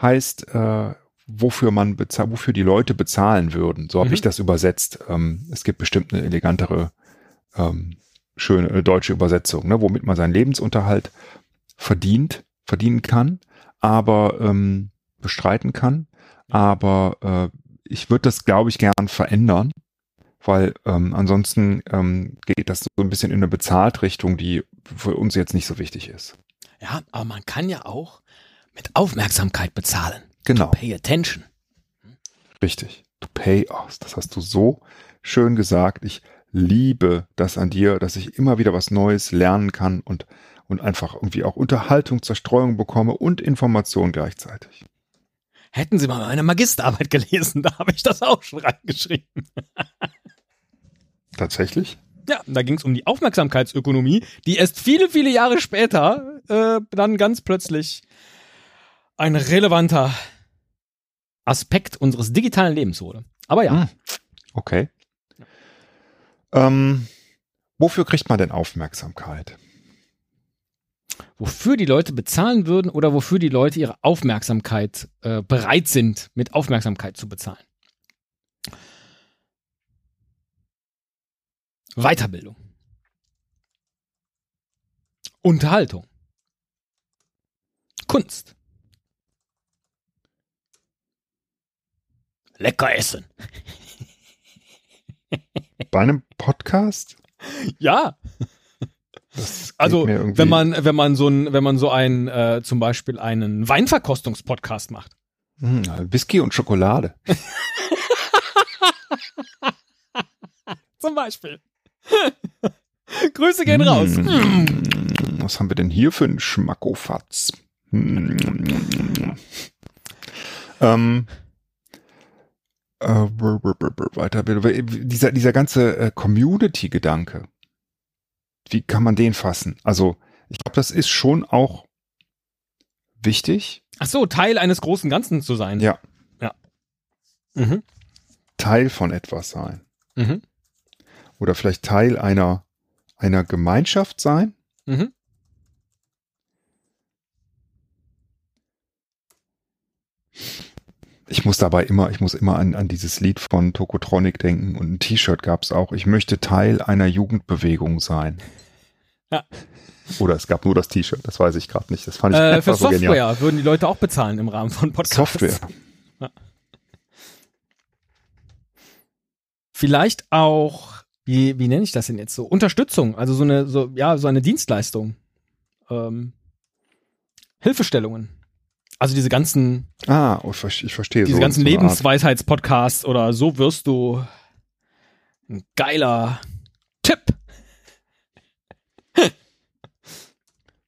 heißt, äh, wofür man bezahlt, wofür die Leute bezahlen würden. So habe mhm. ich das übersetzt. Ähm, es gibt bestimmt eine elegantere, ähm, schöne äh, deutsche Übersetzung, ne, womit man seinen Lebensunterhalt verdient, verdienen kann, aber ähm, bestreiten kann. Aber äh, ich würde das, glaube ich, gern verändern weil ähm, ansonsten ähm, geht das so ein bisschen in eine Bezahlt-Richtung, die für uns jetzt nicht so wichtig ist. Ja, aber man kann ja auch mit Aufmerksamkeit bezahlen. Genau. To pay attention. Richtig. To pay, oh, das hast du so schön gesagt. Ich liebe das an dir, dass ich immer wieder was Neues lernen kann und, und einfach irgendwie auch Unterhaltung, Zerstreuung bekomme und Information gleichzeitig. Hätten Sie mal meine Magisterarbeit gelesen, da habe ich das auch schon reingeschrieben. Tatsächlich? Ja, da ging es um die Aufmerksamkeitsökonomie, die erst viele, viele Jahre später äh, dann ganz plötzlich ein relevanter Aspekt unseres digitalen Lebens wurde. Aber ja. Hm. Okay. Ähm, wofür kriegt man denn Aufmerksamkeit? Wofür die Leute bezahlen würden oder wofür die Leute ihre Aufmerksamkeit äh, bereit sind, mit Aufmerksamkeit zu bezahlen. Weiterbildung. Unterhaltung. Kunst. Lecker essen. Bei einem Podcast? Ja. Also wenn man wenn man so ein wenn man so ein äh, zum Beispiel einen Weinverkostungspodcast macht. Hm, Whisky und Schokolade. zum Beispiel. Grüße gehen raus. Was haben wir denn hier für einen Schmackofatz? Mmh. Ähm, äh, weiter, dieser, dieser ganze äh, Community-Gedanke, wie kann man den fassen? Also, ich glaube, das ist schon auch wichtig. Ach so, Teil eines großen Ganzen zu sein. Ja. Ja. Mhm. Teil von etwas sein. Mhm oder vielleicht Teil einer, einer Gemeinschaft sein. Mhm. Ich muss dabei immer, ich muss immer an, an dieses Lied von Tokotronic denken und ein T-Shirt gab es auch. Ich möchte Teil einer Jugendbewegung sein. Ja. Oder es gab nur das T-Shirt, das weiß ich gerade nicht. Das fand ich äh, Für so Software genial. würden die Leute auch bezahlen im Rahmen von Podcasts. Software. Ja. Vielleicht auch wie, wie nenne ich das denn jetzt so? Unterstützung, also so eine, so, ja, so eine Dienstleistung. Ähm, Hilfestellungen. Also diese ganzen. Ah, oh, ich verstehe. Diese so ganzen Lebensweisheitspodcasts oder so wirst du Ein geiler Tipp.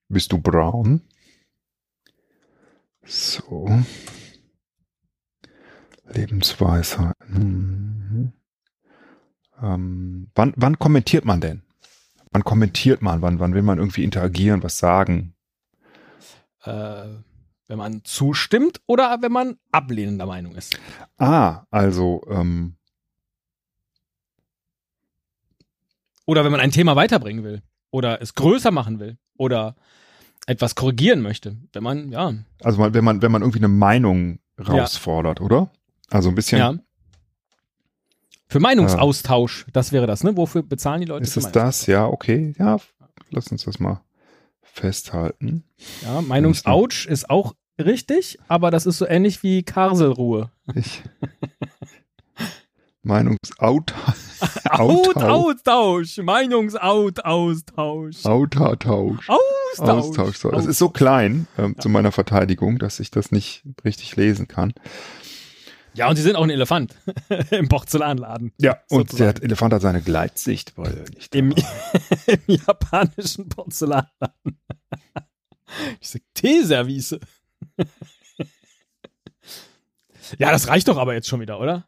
Bist du braun? So. Lebensweisheiten. Mhm. Ähm, wann, wann kommentiert man denn? Wann kommentiert man? Wann, wann will man irgendwie interagieren, was sagen? Äh, wenn man zustimmt oder wenn man ablehnender Meinung ist. Ah, also, ähm, Oder wenn man ein Thema weiterbringen will. Oder es größer machen will. Oder etwas korrigieren möchte. Wenn man, ja. also wenn man, wenn man irgendwie eine Meinung rausfordert, oder? Also ein bisschen. ja. Für Meinungsaustausch, das wäre das, ne? Wofür bezahlen die Leute? Ist es das? Ja, okay. Ja, lass uns das mal festhalten. Ja, Meinungsouch ist auch richtig, aber das ist so ähnlich wie Karselruhe. Ich. Meinungsaut. Out, Austausch. Autatausch. Austausch. Austausch. So. Das ist so klein ähm, zu meiner Verteidigung, dass ich das nicht richtig lesen kann. Ja, und sie sind auch ein Elefant im Porzellanladen. Ja, und Sozusagen. der Elefant hat seine Gleitsicht, weil er nicht Im, Im japanischen Porzellanladen. Diese Teeservice. ja, das reicht doch aber jetzt schon wieder, oder?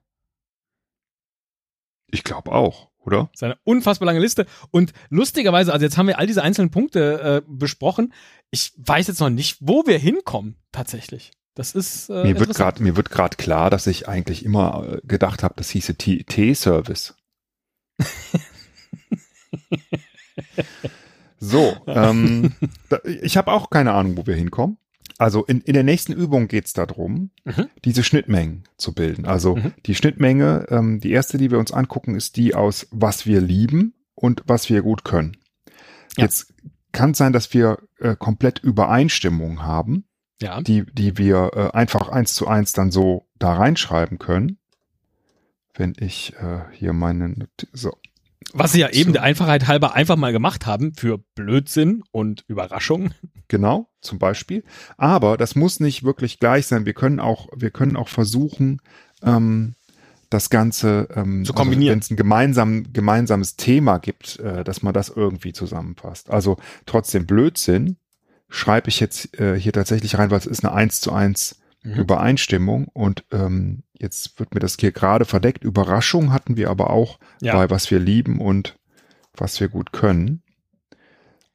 Ich glaube auch, oder? Das ist eine unfassbar lange Liste. Und lustigerweise, also jetzt haben wir all diese einzelnen Punkte äh, besprochen. Ich weiß jetzt noch nicht, wo wir hinkommen, tatsächlich. Das ist. Äh, mir wird gerade mir wird gerade klar, dass ich eigentlich immer äh, gedacht habe, das hieße T-Service. so, ähm, ich habe auch keine Ahnung, wo wir hinkommen. Also in, in der nächsten Übung geht's darum, Mhm. diese Schnittmengen zu bilden. Also Mhm. die Schnittmenge, ähm, die erste, die wir uns angucken, ist die aus was wir lieben und was wir gut können. Ja. Jetzt kann es sein, dass wir äh, komplett Übereinstimmung haben Ja. die, die wir äh, einfach eins zu eins dann so da reinschreiben können. Wenn ich äh, hier meine so Was sie ja eben So. der Einfachheit halber einfach mal gemacht haben für Blödsinn und Überraschung. genau zum Beispiel. Aber das muss nicht wirklich gleich sein. Wir können auch wir können auch versuchen ähm, das Ganze ähm, Zu kombinieren. wenn es ein gemeinsam, gemeinsames Thema gibt, äh, dass man das irgendwie zusammenfasst. Also trotzdem Blödsinn schreibe ich jetzt äh, hier tatsächlich rein, weil es ist eine eins zu eins Mhm. Übereinstimmung und ähm, jetzt wird mir das hier gerade verdeckt. Überraschung hatten wir aber auch Ja. bei was wir lieben und was wir gut können.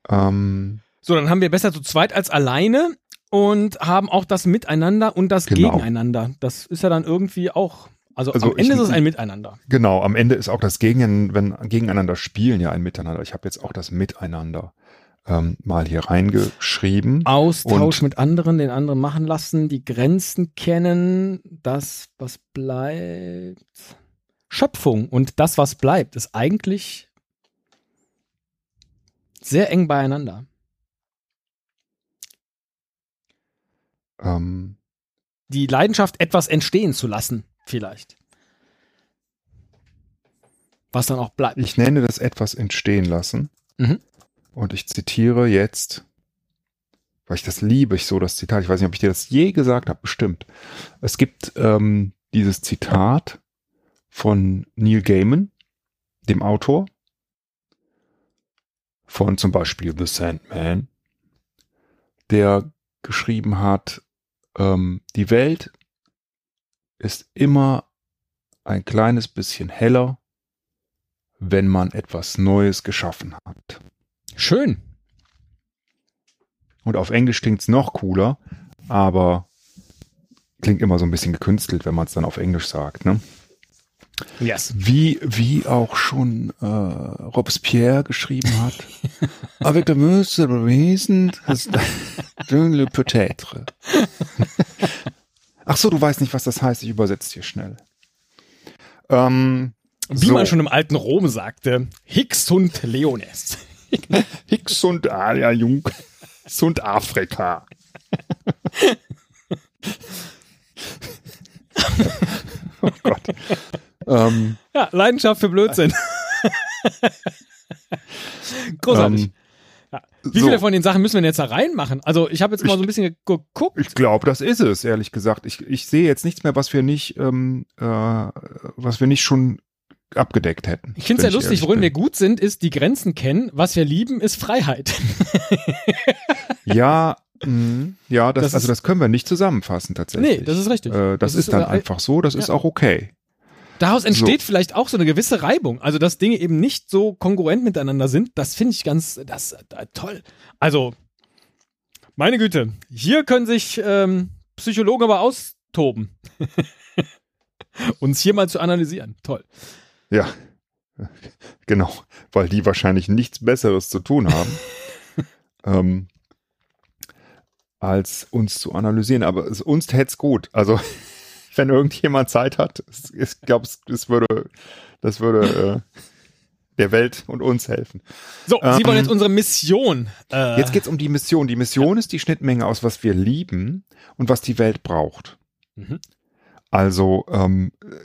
Ähm, So, dann haben wir besser zu zweit als alleine und haben auch das Miteinander und das Genau. Gegeneinander. Das ist ja dann irgendwie auch. Also, Also am Ende ich- ist es ein Miteinander. genau, am Ende ist auch das Gegen, wenn gegeneinander spielen ja ein Miteinander. Ich habe jetzt auch das Miteinander ähm, mal hier reingeschrieben. Austausch Und- mit anderen, den anderen machen lassen, die Grenzen kennen, das, was bleibt. Schöpfung und das, was bleibt, ist eigentlich sehr eng beieinander. Ähm, Die Leidenschaft, etwas entstehen zu lassen, vielleicht. Was dann auch bleibt. ich nenne das etwas entstehen lassen. Mhm. Und ich zitiere jetzt, weil ich das liebe, ich so das Zitat, ich weiß nicht, ob ich dir das je gesagt habe, bestimmt. Es gibt ähm, dieses Zitat von Neil Gaiman, dem Autor, von zum Beispiel The Sandman, der geschrieben hat, ähm, die Welt ist immer ein kleines bisschen heller, wenn man etwas Neues geschaffen hat. Schön. Und auf Englisch klingt's noch cooler, aber klingt immer so ein bisschen gekünstelt, wenn man es dann auf Englisch sagt. Ne? Yes. Wie, wie auch schon äh, Robespierre geschrieben hat. Avec de Muse Wesen, le peut-être. Ach so, du weißt nicht, was das heißt. Ich übersetze dir schnell. Ähm, Wie so. man schon im alten Rom sagte, Hicks und Leones. Hicks und Alia Jung und Afrika. oh Gott. Ähm, Ja, Leidenschaft für Blödsinn. Großartig. ähm, ja. Wie so. viele von den Sachen müssen wir denn jetzt da reinmachen? Also ich habe jetzt mal so ein bisschen geguckt. Ich glaube, das ist es, ehrlich gesagt. Ich, ich sehe jetzt nichts mehr, was wir nicht, ähm, äh, was wir nicht schon abgedeckt hätten. Ich finde es ja lustig, worin bin. wir gut sind, ist die Grenzen kennen. Was wir lieben, ist Freiheit. Ja, mh, ja, das, Das also ist- das können wir nicht zusammenfassen tatsächlich. Nee, das ist richtig. Äh, das, Das ist ist, dann äh, einfach so, das ist ja. auch okay. Daraus entsteht vielleicht auch so eine gewisse Reibung. Also, dass Dinge eben nicht so kongruent miteinander sind, das finde ich ganz, das äh, toll. Also, meine Güte, hier können sich ähm, Psychologen aber austoben. Uns hier mal zu analysieren. Toll. Ja, genau, weil die wahrscheinlich nichts Besseres zu tun haben, ähm, als uns zu analysieren. Aber es, uns täte es gut. Also, wenn irgendjemand Zeit hat, es- ich glaube, es, es würde, das würde äh, der Welt und uns helfen. So, Sie Ähm, wollen jetzt unsere Mission. Äh, Jetzt geht's um die Mission. Die Mission ist die Schnittmenge aus, was wir lieben und was die Welt braucht. Mhm. Also, ähm, äh,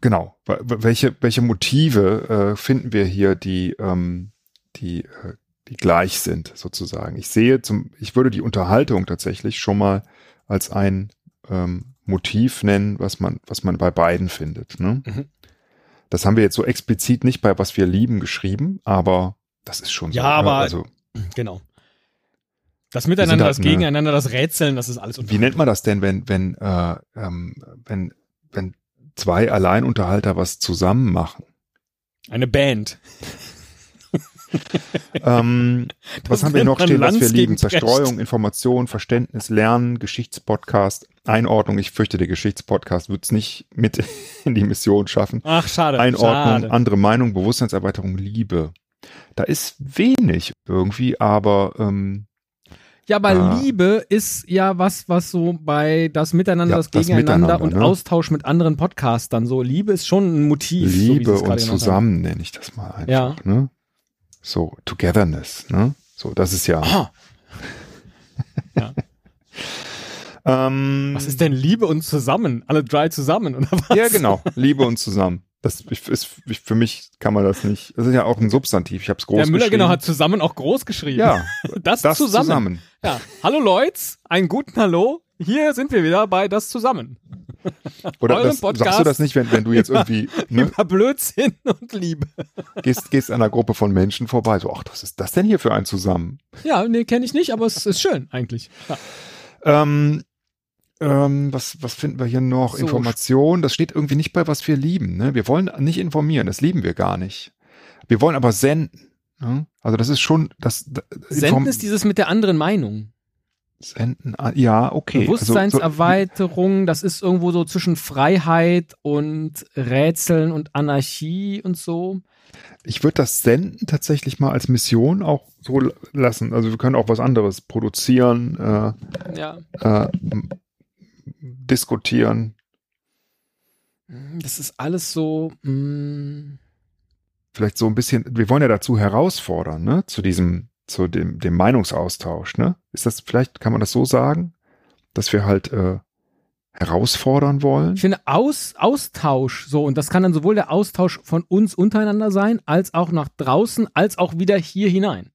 genau, welche, welche Motive äh, finden wir hier, die, ähm, die, äh, die gleich sind, sozusagen. Ich sehe zum, ich würde die Unterhaltung tatsächlich schon mal als ein ähm, Motiv nennen, was man, was man bei beiden findet. Ne? Mhm. Das haben wir jetzt so explizit nicht bei was wir lieben geschrieben, aber das ist schon so. Ja, ne? aber also, Genau. Das Miteinander, halt das eine- Gegeneinander, das Rätseln, das ist alles Wie nennt man das denn, wenn, wenn, äh, ähm, wenn, wenn zwei Alleinunterhalter was zusammen machen? Eine Band. ähm, was haben wir noch stehen, was wir lieben? Zerstreuung, Information, Verständnis, Lernen, Geschichtspodcast, Einordnung. Ich fürchte, der Geschichtspodcast wird es nicht mit in die Mission schaffen. Ach, schade. Einordnung, schade. andere Meinung, Bewusstseinserweiterung, Liebe. Da ist wenig irgendwie, aber ähm, Ja, aber Ah. Liebe ist ja was, was so bei das Miteinander, Ja, das das Gegeneinander Miteinander, und ne? Austausch mit anderen Podcastern. So, Liebe ist schon ein Motiv. so Liebe gerade und zusammen nenne ich das mal einfach. Ja. Ne? So, Togetherness, ne? So, das ist ja. Ah, Ähm, was ist denn Liebe und zusammen? Alle drei zusammen, oder was? Ja, genau. Liebe und zusammen. Das ist für mich kann man das nicht. Das ist ja auch ein Substantiv. Ich habe es groß Der Müller geschrieben. genau hat zusammen auch groß geschrieben. ja das, das zusammen. zusammen. Ja. Hallo Leute, einen guten Hallo. Hier sind wir wieder bei das zusammen. Oder das, sagst du das nicht, wenn, wenn du jetzt irgendwie ne, Über Blödsinn und Liebe. gehst, gehst an einer Gruppe von Menschen vorbei, so, ach, was ist das denn hier für ein Zusammen? Ja, nee, kenne ich nicht, aber es ist schön eigentlich. Ja. Ähm, ähm, was, was finden wir hier noch? So. Information, das steht irgendwie nicht bei, was wir lieben. Ne? Wir wollen nicht informieren, das lieben wir gar nicht. Wir wollen aber senden. Ne? Also das ist schon das das- Senden ist dieses mit der anderen Meinung. Senden, ah, ja, okay. Also, so, Bewusstseinserweiterung, das ist irgendwo so zwischen Freiheit und Rätseln und Anarchie und so. ich würde das Senden tatsächlich mal als Mission auch so lassen. Also wir können auch was anderes produzieren, äh, Ja. äh, diskutieren. Das ist alles so. mm, Vielleicht so ein bisschen, wir wollen ja dazu herausfordern, ne? Zu diesem, zu dem, dem Meinungsaustausch, ne? Ist das, vielleicht kann man das so sagen, dass wir halt äh, herausfordern wollen? Ich finde Aus, Austausch so, und das kann dann sowohl der Austausch von uns untereinander sein, als auch nach draußen, als auch wieder hier hinein.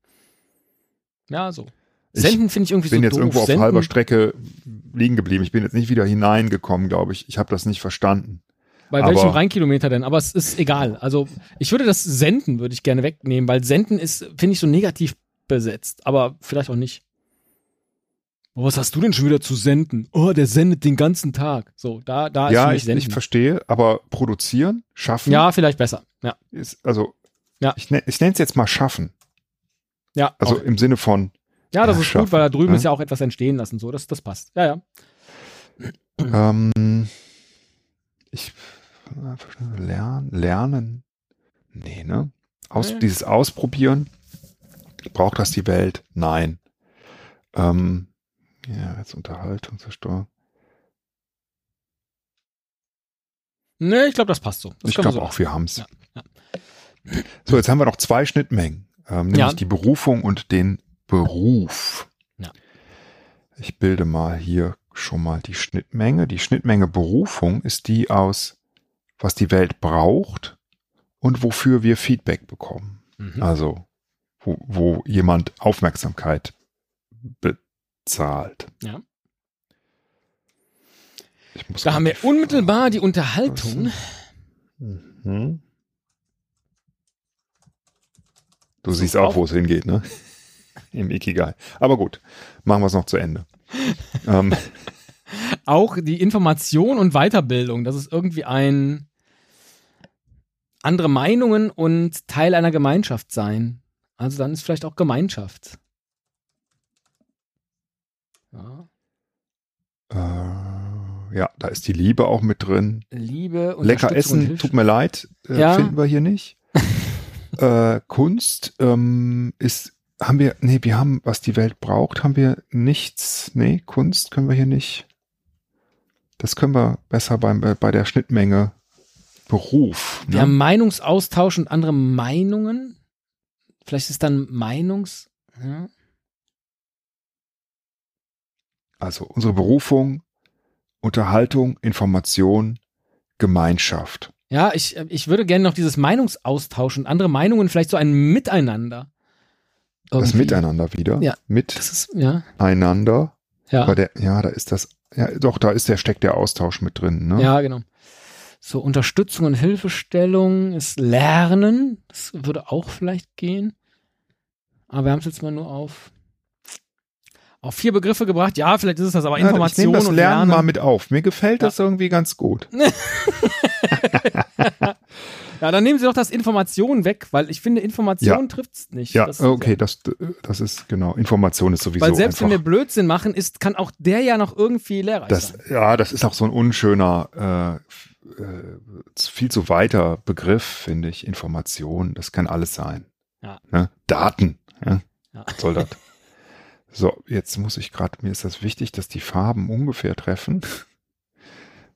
Ja, so. Senden finde ich irgendwie Ich bin so jetzt doof. irgendwo auf Senden, halber Strecke liegen geblieben. Ich bin jetzt nicht wieder hineingekommen, glaube ich. Ich habe das nicht verstanden. Bei welchem aber- Rheinkilometer denn? Aber es ist egal. Also ich würde das Senden, würde ich gerne wegnehmen, weil Senden ist, finde ich, so negativ besetzt. Aber vielleicht auch nicht. Oh, was hast du denn schon wieder zu senden? Oh, der sendet den ganzen Tag. So, da, da ist ja, für mich ich, Senden. ich verstehe, aber produzieren, schaffen, ja, vielleicht besser. Ja, ist, also, Ja. ich, ne, ich nenne es jetzt mal schaffen. ja. Also okay. im Sinne von, ja, das ja, ist schaffen, gut, weil da drüben ne? ist ja auch etwas entstehen lassen. So, das, das passt. Ja, ja. ähm, ich, lernen, lernen, nee, ne? Aus, Nee. Dieses Ausprobieren, braucht das die Welt? Nein. Ähm, ja, jetzt Unterhaltung, Zerstörung. Nee, ich glaube, das passt so. Das ich glaube so auch, wir haben's. Ja, ja. So, jetzt haben wir noch zwei Schnittmengen, ähm, nämlich Ja. die Berufung und den Beruf. Ja. Ich bilde mal hier schon mal die Schnittmenge. Die Schnittmenge Berufung ist die aus, was die Welt braucht und wofür wir Feedback bekommen. Mhm. Also, wo, wo jemand Aufmerksamkeit bezahlt. Ja. Ich muss Da haben wir unmittelbar die Unterhaltung. Mhm. Du siehst auch, auch- wo es hingeht, ne? Im Ikigai. Aber gut, machen wir es noch zu Ende. ähm, Auch die Information und Weiterbildung, das ist irgendwie ein andere Meinungen und Teil einer Gemeinschaft sein. Also dann ist vielleicht auch Gemeinschaft. Ja. äh, ja, da ist die Liebe auch mit drin. Liebe und Lecker essen, tut mir leid, äh, Ja. finden wir hier nicht. äh, Kunst ähm, ist, haben wir, nee, wir haben, was die Welt braucht, haben wir nichts. Nee, Kunst können wir hier nicht. Das können wir besser beim, bei, bei der Schnittmenge Beruf. Wir Ne? haben Meinungsaustausch und andere Meinungen. Vielleicht ist dann Meinungs. Ja. Also unsere Berufung, Unterhaltung, Information, Gemeinschaft. Ja, ich, ich würde gerne noch dieses Meinungsaustausch und andere Meinungen, vielleicht so ein Miteinander. Das Irgendwie. Miteinander wieder. Ja. Das ist, ja, Miteinander. ja. Aber der, ja, da ist das, ja, doch, da ist der, steckt der Austausch mit drin, ne? Ja, genau. So, Unterstützung und Hilfestellung ist Lernen. Das würde auch vielleicht gehen. Aber wir haben es jetzt mal nur auf, auf vier Begriffe gebracht. Ja, vielleicht ist es das, aber Ja, ich Information das und Lernen Lernen. mal mit auf. Mir gefällt das irgendwie ganz gut. Ja, dann nehmen Sie doch das Information weg, weil ich finde, Information trifft's nicht. Ja, Das- okay, das, das ist genau. Information ist sowieso Weil selbst wenn wir einfach. Blödsinn machen, ist, kann auch der ja noch irgendwie lehrreich Das, sein. ja, das ist auch so ein unschöner, äh, äh, viel zu weiter Begriff, finde ich. Information, das kann alles sein. Ja. Ne? Daten, ja? Ja. Soll das? So, jetzt muss ich gerade, mir ist das wichtig, dass die Farben ungefähr treffen.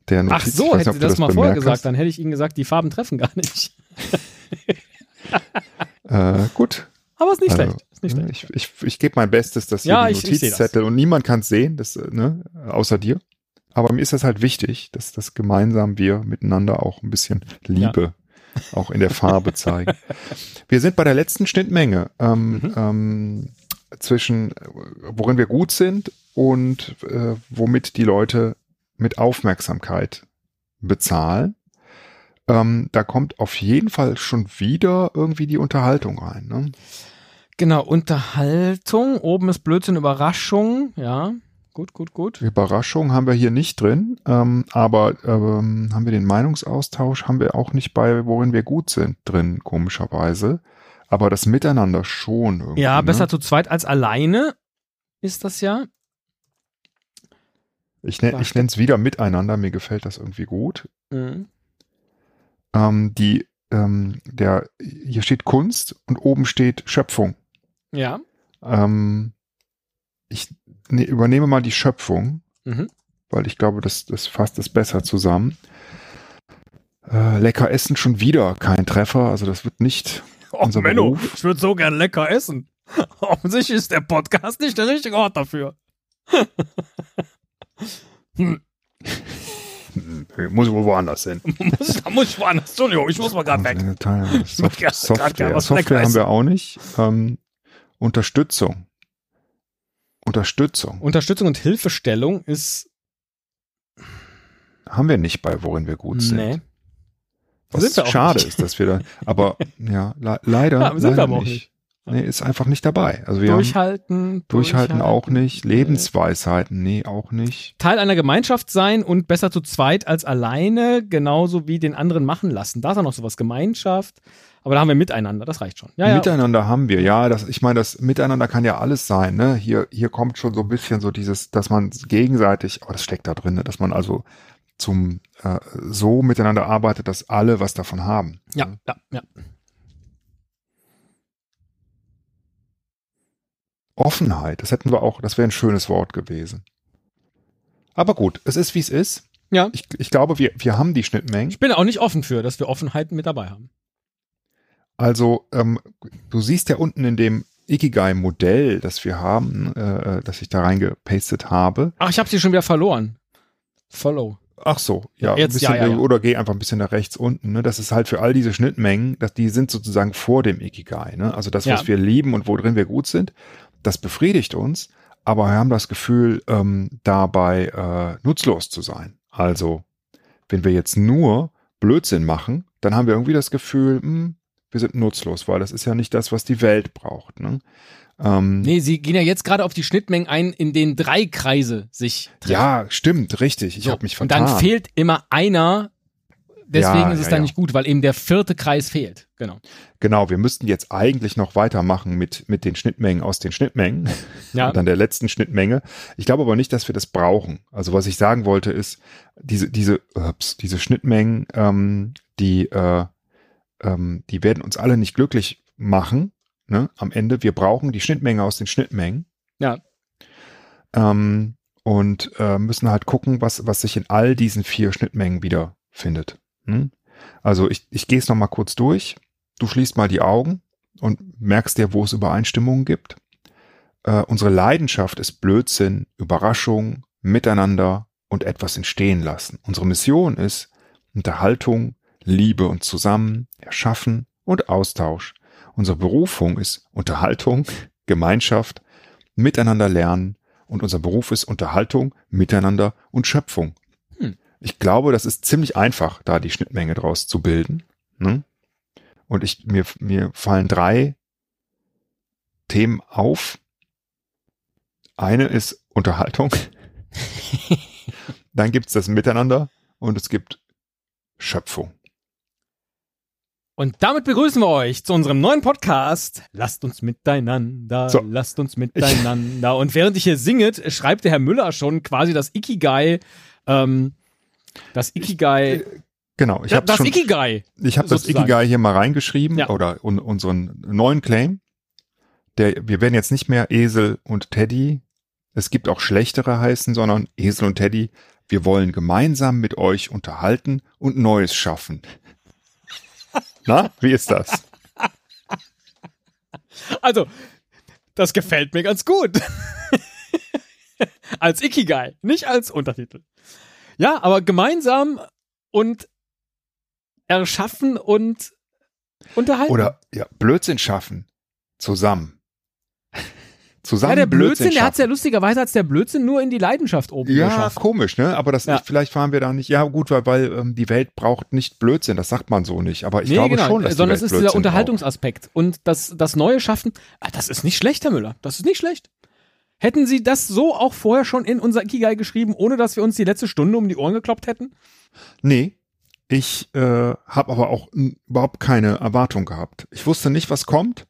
Der Ach Notiz, ich so, nicht, hätte Sie du das, mal vorher gesagt, hast. dann hätte ich Ihnen gesagt, die Farben treffen gar nicht. Äh, gut. Aber ist nicht Also, schlecht. Ist nicht schlecht. Ich, ich, ich gebe mein Bestes, dass hier Ja, die seh das. Notizzettel und niemand kann es sehen, das, ne, außer dir. Aber mir ist das halt wichtig, dass das gemeinsam wir miteinander auch ein bisschen Liebe auch in der Farbe zeigen. Wir sind bei der letzten Schnittmenge ähm, Mhm. ähm, zwischen, worin wir gut sind und äh, womit die Leute mit Aufmerksamkeit bezahlen. Ähm, da kommt auf jeden Fall schon wieder irgendwie die Unterhaltung rein. Ne? Genau, Unterhaltung. Oben ist Blödsinn, Überraschung. Ja, gut, gut, gut. Überraschung haben wir hier nicht drin, ähm, aber ähm, haben wir den Meinungsaustausch, haben wir auch nicht bei, worin wir gut sind, drin, komischerweise. Aber das Miteinander schon irgendwie. Ja, besser Ne? zu zweit als alleine ist das ja. Ich, ne, ich nenne es wieder Miteinander, mir gefällt das irgendwie gut. Mhm. Ähm, die, ähm, der, hier steht Kunst und oben steht Schöpfung. Ja. Ähm, ich ne, übernehme mal die Schöpfung. Mhm. weil ich glaube, das, das fasst es besser zusammen. Äh, lecker essen schon wieder kein Treffer, also das wird nicht Oh, Unser Menno, Beruf. ich würde so gern lecker essen. Offensichtlich ist der Podcast nicht der richtige Ort dafür. hm, muss wohl woanders hin. muss, da muss ich woanders. Entschuldigung, ich muss mal gerade weg. Ich Soft grad Software, Software haben wir auch nicht. Ähm, Unterstützung. Unterstützung Unterstützung und Hilfestellung ist. haben wir nicht bei, worin wir gut sind. Nee. Was Sind wir auch schade nicht. ist, dass wir da, aber ja, le leider, Ja, sind wir leider aber auch nicht. nicht. Nee, ist einfach nicht dabei. Also wir haben Durchhalten. durchhalten auch nicht. Lebensweisheiten, nee, auch nicht. Teil einer Gemeinschaft sein und besser zu zweit als alleine, genauso wie den anderen machen lassen. Da ist auch noch sowas Gemeinschaft. Aber da haben wir miteinander, das reicht schon. Ja, ja. Miteinander haben wir, ja, das, ich meine, das Miteinander kann ja alles sein, ne? Hier, hier kommt schon so ein bisschen so dieses, dass man gegenseitig, aber das steckt da drin, ne? dass man also zum äh, so miteinander arbeitet, dass alle was davon haben. Ja, ja, ja. Offenheit, das hätten wir auch, das wäre ein schönes Wort gewesen. Aber gut, es ist wie es ist. Ja. Ich, ich glaube, wir, wir haben die Schnittmengen. Ich bin auch nicht offen für, dass wir Offenheiten mit dabei haben. Also, ähm, du siehst ja unten in dem Ikigai-Modell, das wir haben, äh, das ich da reingepastet habe. Ach, ich habe sie schon wieder verloren. Follow. Ach so, ja, Jetzt, ein bisschen, ja, ja, ja. oder geh einfach ein bisschen nach rechts unten. Ne? Das ist halt für all diese Schnittmengen, dass die sind sozusagen vor dem Ikigai. Ne? Also das, was wir lieben und worin wir gut sind, das befriedigt uns, aber wir haben das Gefühl, ähm, dabei äh, nutzlos zu sein. Also, wenn wir jetzt nur Blödsinn machen, dann haben wir irgendwie das Gefühl, hm, wir sind nutzlos, weil das ist ja nicht das, was die Welt braucht. Ne? Ähm, nee, sie gehen ja jetzt gerade auf die Schnittmengen ein, in denen drei Kreise sich treffen. Ja, stimmt, richtig. Ich so, habe mich vertan. Und dann fehlt immer einer. Deswegen ja, ist es ja, dann ja. nicht gut, weil eben der vierte Kreis fehlt. Genau. Genau, wir müssten jetzt eigentlich noch weitermachen mit, mit den Schnittmengen aus den Schnittmengen. Ja. Und dann der letzten Schnittmenge. Ich glaube aber nicht, dass wir das brauchen. Also was ich sagen wollte ist, diese, diese, ups, diese Schnittmengen, ähm, die, äh, ähm, die werden uns alle nicht glücklich machen, ne, am Ende. Wir brauchen die Schnittmenge aus den Schnittmengen. Ja. Ähm, und äh, müssen halt gucken, was, was sich in all diesen vier Schnittmengen wiederfindet. Hm? Also ich, ich gehe es nochmal kurz durch. Du schließt mal die Augen und merkst dir, wo es Übereinstimmungen gibt. Äh, unsere Leidenschaft ist Blödsinn, Überraschung, Miteinander und etwas entstehen lassen. Unsere Mission ist Unterhaltung, Liebe und Zusammen, Erschaffen und Austausch. Unsere Berufung ist Unterhaltung, Gemeinschaft, Miteinander lernen und unser Beruf ist Unterhaltung, Miteinander und Schöpfung. Ich glaube, das ist ziemlich einfach, da die Schnittmenge draus zu bilden. Ne? Und ich, mir, mir fallen drei Themen auf. Eine ist Unterhaltung. Dann gibt es das Miteinander und es gibt Schöpfung. Und damit begrüßen wir euch zu unserem neuen Podcast. Lasst uns miteinander, so. lasst uns miteinander. Und während ich hier singet, schreibt der Herr Müller schon quasi das Ikigai, ähm, das Ikigai. Ich, äh, genau, ich habe das schon, Ikigai. Ich habe das Ikigai hier mal reingeschrieben ja. oder un, unseren neuen Claim. Der, wir werden jetzt nicht mehr Esel und Teddy. Es gibt auch schlechtere heißen, sondern Esel und Teddy. Wir wollen gemeinsam mit euch unterhalten und Neues schaffen. Na, wie ist das? Also, das gefällt mir ganz gut. als Ikigai, nicht als Untertitel. Ja, aber gemeinsam und erschaffen und unterhalten. Oder ja, Blödsinn schaffen. Zusammen zusammen Ja, der Blödsinn, der hat's ja lustigerweise als der Blödsinn nur in die Leidenschaft oben ja, geschafft. Ja, komisch, ne? Aber das ja. vielleicht fahren wir da nicht. Ja, gut, weil, weil ähm, die Welt braucht nicht Blödsinn, das sagt man so nicht. Aber ich nee, glaube genau, schon, dass sondern es ist dieser Unterhaltungsaspekt braucht. und das das neue Schaffen. Ah, das ist nicht schlecht, Herr Müller. Das ist nicht schlecht. Hätten Sie das so auch vorher schon in unser Ikigai geschrieben, ohne dass wir uns die letzte Stunde um die Ohren gekloppt hätten? Nee, ich äh, habe aber auch überhaupt keine Erwartung gehabt. Ich wusste nicht, was kommt.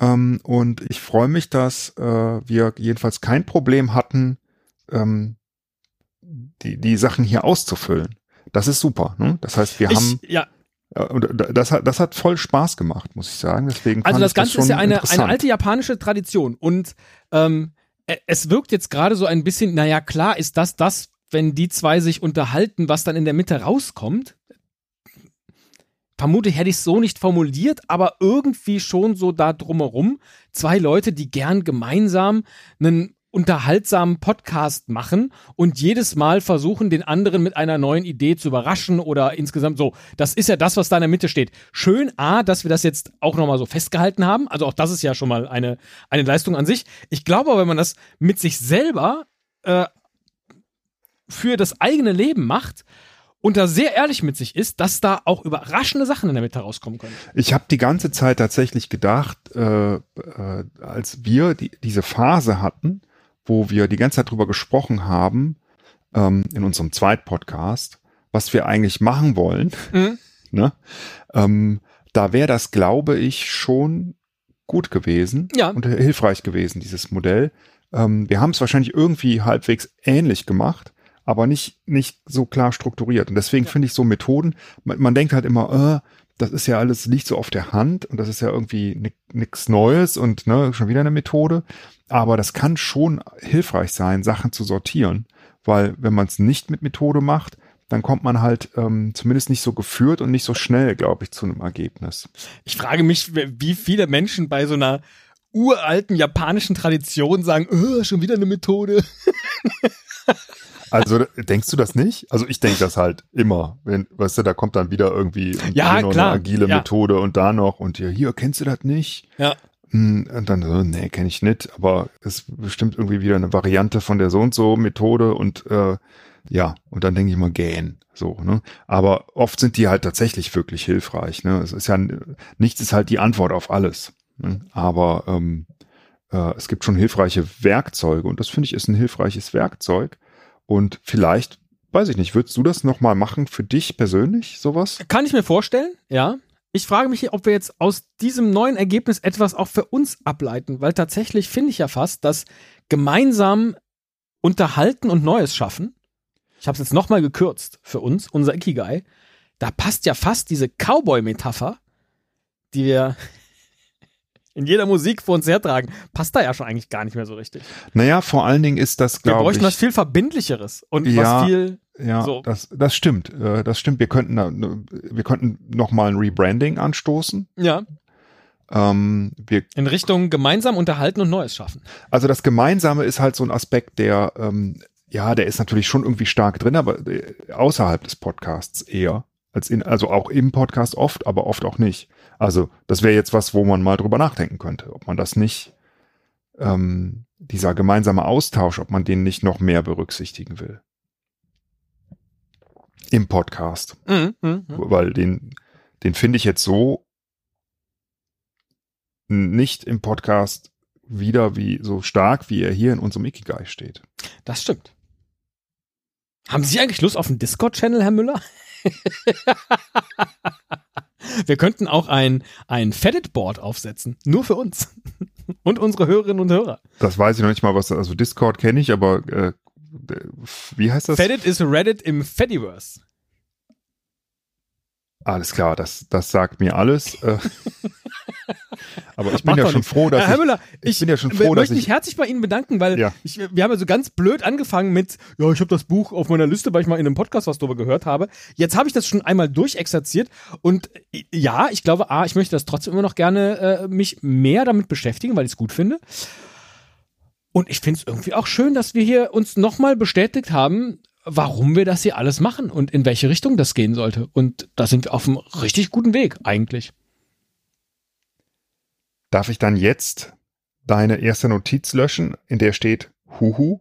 Ähm, und ich freue mich, dass äh, wir jedenfalls kein Problem hatten, ähm, die, die Sachen hier auszufüllen. Das ist super. Ne? Das heißt, wir ich, haben. Ja. Und das hat, das hat voll Spaß gemacht, muss ich sagen. Deswegen also das Ganze das ist ja eine, eine alte japanische Tradition und ähm, es wirkt jetzt gerade so ein bisschen, naja, klar ist das das, wenn die zwei sich unterhalten, was dann in der Mitte rauskommt vermutlich hätte ich es so nicht formuliert, aber irgendwie schon so da drumherum. Zwei Leute, die gern gemeinsam einen unterhaltsamen Podcast machen und jedes Mal versuchen, den anderen mit einer neuen Idee zu überraschen oder insgesamt so. Das ist ja das, was da in der Mitte steht. Schön, A, dass wir das jetzt auch nochmal so festgehalten haben. Also auch das ist ja schon mal eine, eine Leistung an sich. Ich glaube aber, wenn man das mit sich selber äh, für das eigene Leben macht, und da sehr ehrlich mit sich ist, dass da auch überraschende Sachen in der Mitte rauskommen können. Ich habe die ganze Zeit tatsächlich gedacht, äh, äh, als wir die, diese Phase hatten, wo wir die ganze Zeit drüber gesprochen haben, ähm, in unserem Zweitpodcast, was wir eigentlich machen wollen, mhm. ne? ähm, da wäre das, glaube ich, schon gut gewesen ja. und hilfreich gewesen, dieses Modell. Ähm, wir haben es wahrscheinlich irgendwie halbwegs ähnlich gemacht, aber nicht, nicht so klar strukturiert. Und deswegen ja. finde ich so Methoden, man, man, denkt halt immer, äh, das ist ja alles nicht so auf der Hand und das ist ja irgendwie nichts Neues und ne, schon wieder eine Methode. Aber das kann schon hilfreich sein, Sachen zu sortieren, weil wenn man es nicht mit Methode macht, dann kommt man halt ähm, zumindest nicht so geführt und nicht so schnell, glaube ich, zu einem Ergebnis. Ich frage mich, wie viele Menschen bei so einer uralten japanischen Tradition sagen, oh, schon wieder eine Methode. Also denkst du das nicht? Also ich denke das halt immer. Wenn, weißt du, da kommt dann wieder irgendwie ja, eine agile ja. Methode und da noch und hier, hier, kennst du das nicht? Ja. Hm, und dann so, nee, kenne ich nicht, aber es ist bestimmt irgendwie wieder eine Variante von der so und so Methode und äh, Ja, und dann denke ich mal, gähn. So, ne? Aber oft sind die halt tatsächlich wirklich hilfreich. Ne? Es ist ja nichts ist halt die Antwort auf alles. Ne? Aber ähm, äh, es gibt schon hilfreiche Werkzeuge und das finde ich ist ein hilfreiches Werkzeug. Und vielleicht, weiß ich nicht, würdest du das nochmal machen für dich persönlich, sowas? Kann ich mir vorstellen, ja. Ich frage mich, ob wir jetzt aus diesem neuen Ergebnis etwas auch für uns ableiten, weil tatsächlich finde ich ja fast, dass gemeinsam unterhalten und Neues schaffen ich habe es jetzt nochmal gekürzt für uns, unser Ikigai, da passt ja fast diese Cowboy-Metapher, die wir in jeder Musik vor uns hertragen, passt da ja schon eigentlich gar nicht mehr so richtig. Naja, vor allen Dingen ist das, glaube ich. Wir bräuchten was viel Verbindlicheres und ja, was viel. Ja, so. das, das stimmt. Äh, das stimmt. Wir könnten, ne, wir könnten nochmal ein Rebranding anstoßen. Ja. Ähm, wir, in Richtung gemeinsam unterhalten und Neues schaffen. Also das Gemeinsame ist halt so ein Aspekt, der ähm, ja, der ist natürlich schon irgendwie stark drin, aber äh, außerhalb des Podcasts eher. Als in, also auch im Podcast oft, aber oft auch nicht. Also das wäre jetzt was, wo man mal drüber nachdenken könnte, ob man das nicht, ähm, dieser gemeinsame Austausch, ob man den nicht noch mehr berücksichtigen will. Im Podcast. Mhm, mh, mh. Weil den, den finde ich jetzt so nicht im Podcast wieder wie so stark, wie er hier in unserem Ikigai steht. Das stimmt. Haben Sie eigentlich Lust auf einen Discord-Channel, Herr Müller? Wir könnten auch ein, ein Fedit-Board aufsetzen. Nur für uns. Und unsere Hörerinnen und Hörer. Das weiß ich noch nicht mal, was, also Discord kenne ich, aber äh, wie heißt das? Fedit ist Reddit im Fediverse. Alles klar, das, das sagt mir alles. Äh. Aber ich bin ja schon froh, dass Herr ich, ich, ich bin ja schon froh, dass ich möchte mich herzlich bei Ihnen bedanken, weil ja. ich, wir haben ja so ganz blöd angefangen mit, ja, ich habe das Buch auf meiner Liste, weil ich mal in einem Podcast was darüber gehört habe. Jetzt habe ich das schon einmal durchexerziert und ja, ich glaube, a, ich möchte das trotzdem immer noch gerne äh, mich mehr damit beschäftigen, weil ich es gut finde. Und ich finde es irgendwie auch schön, dass wir hier uns nochmal bestätigt haben, warum wir das hier alles machen und in welche Richtung das gehen sollte. Und da sind wir auf einem richtig guten Weg eigentlich. Darf ich dann jetzt deine erste Notiz löschen, in der steht Huhu?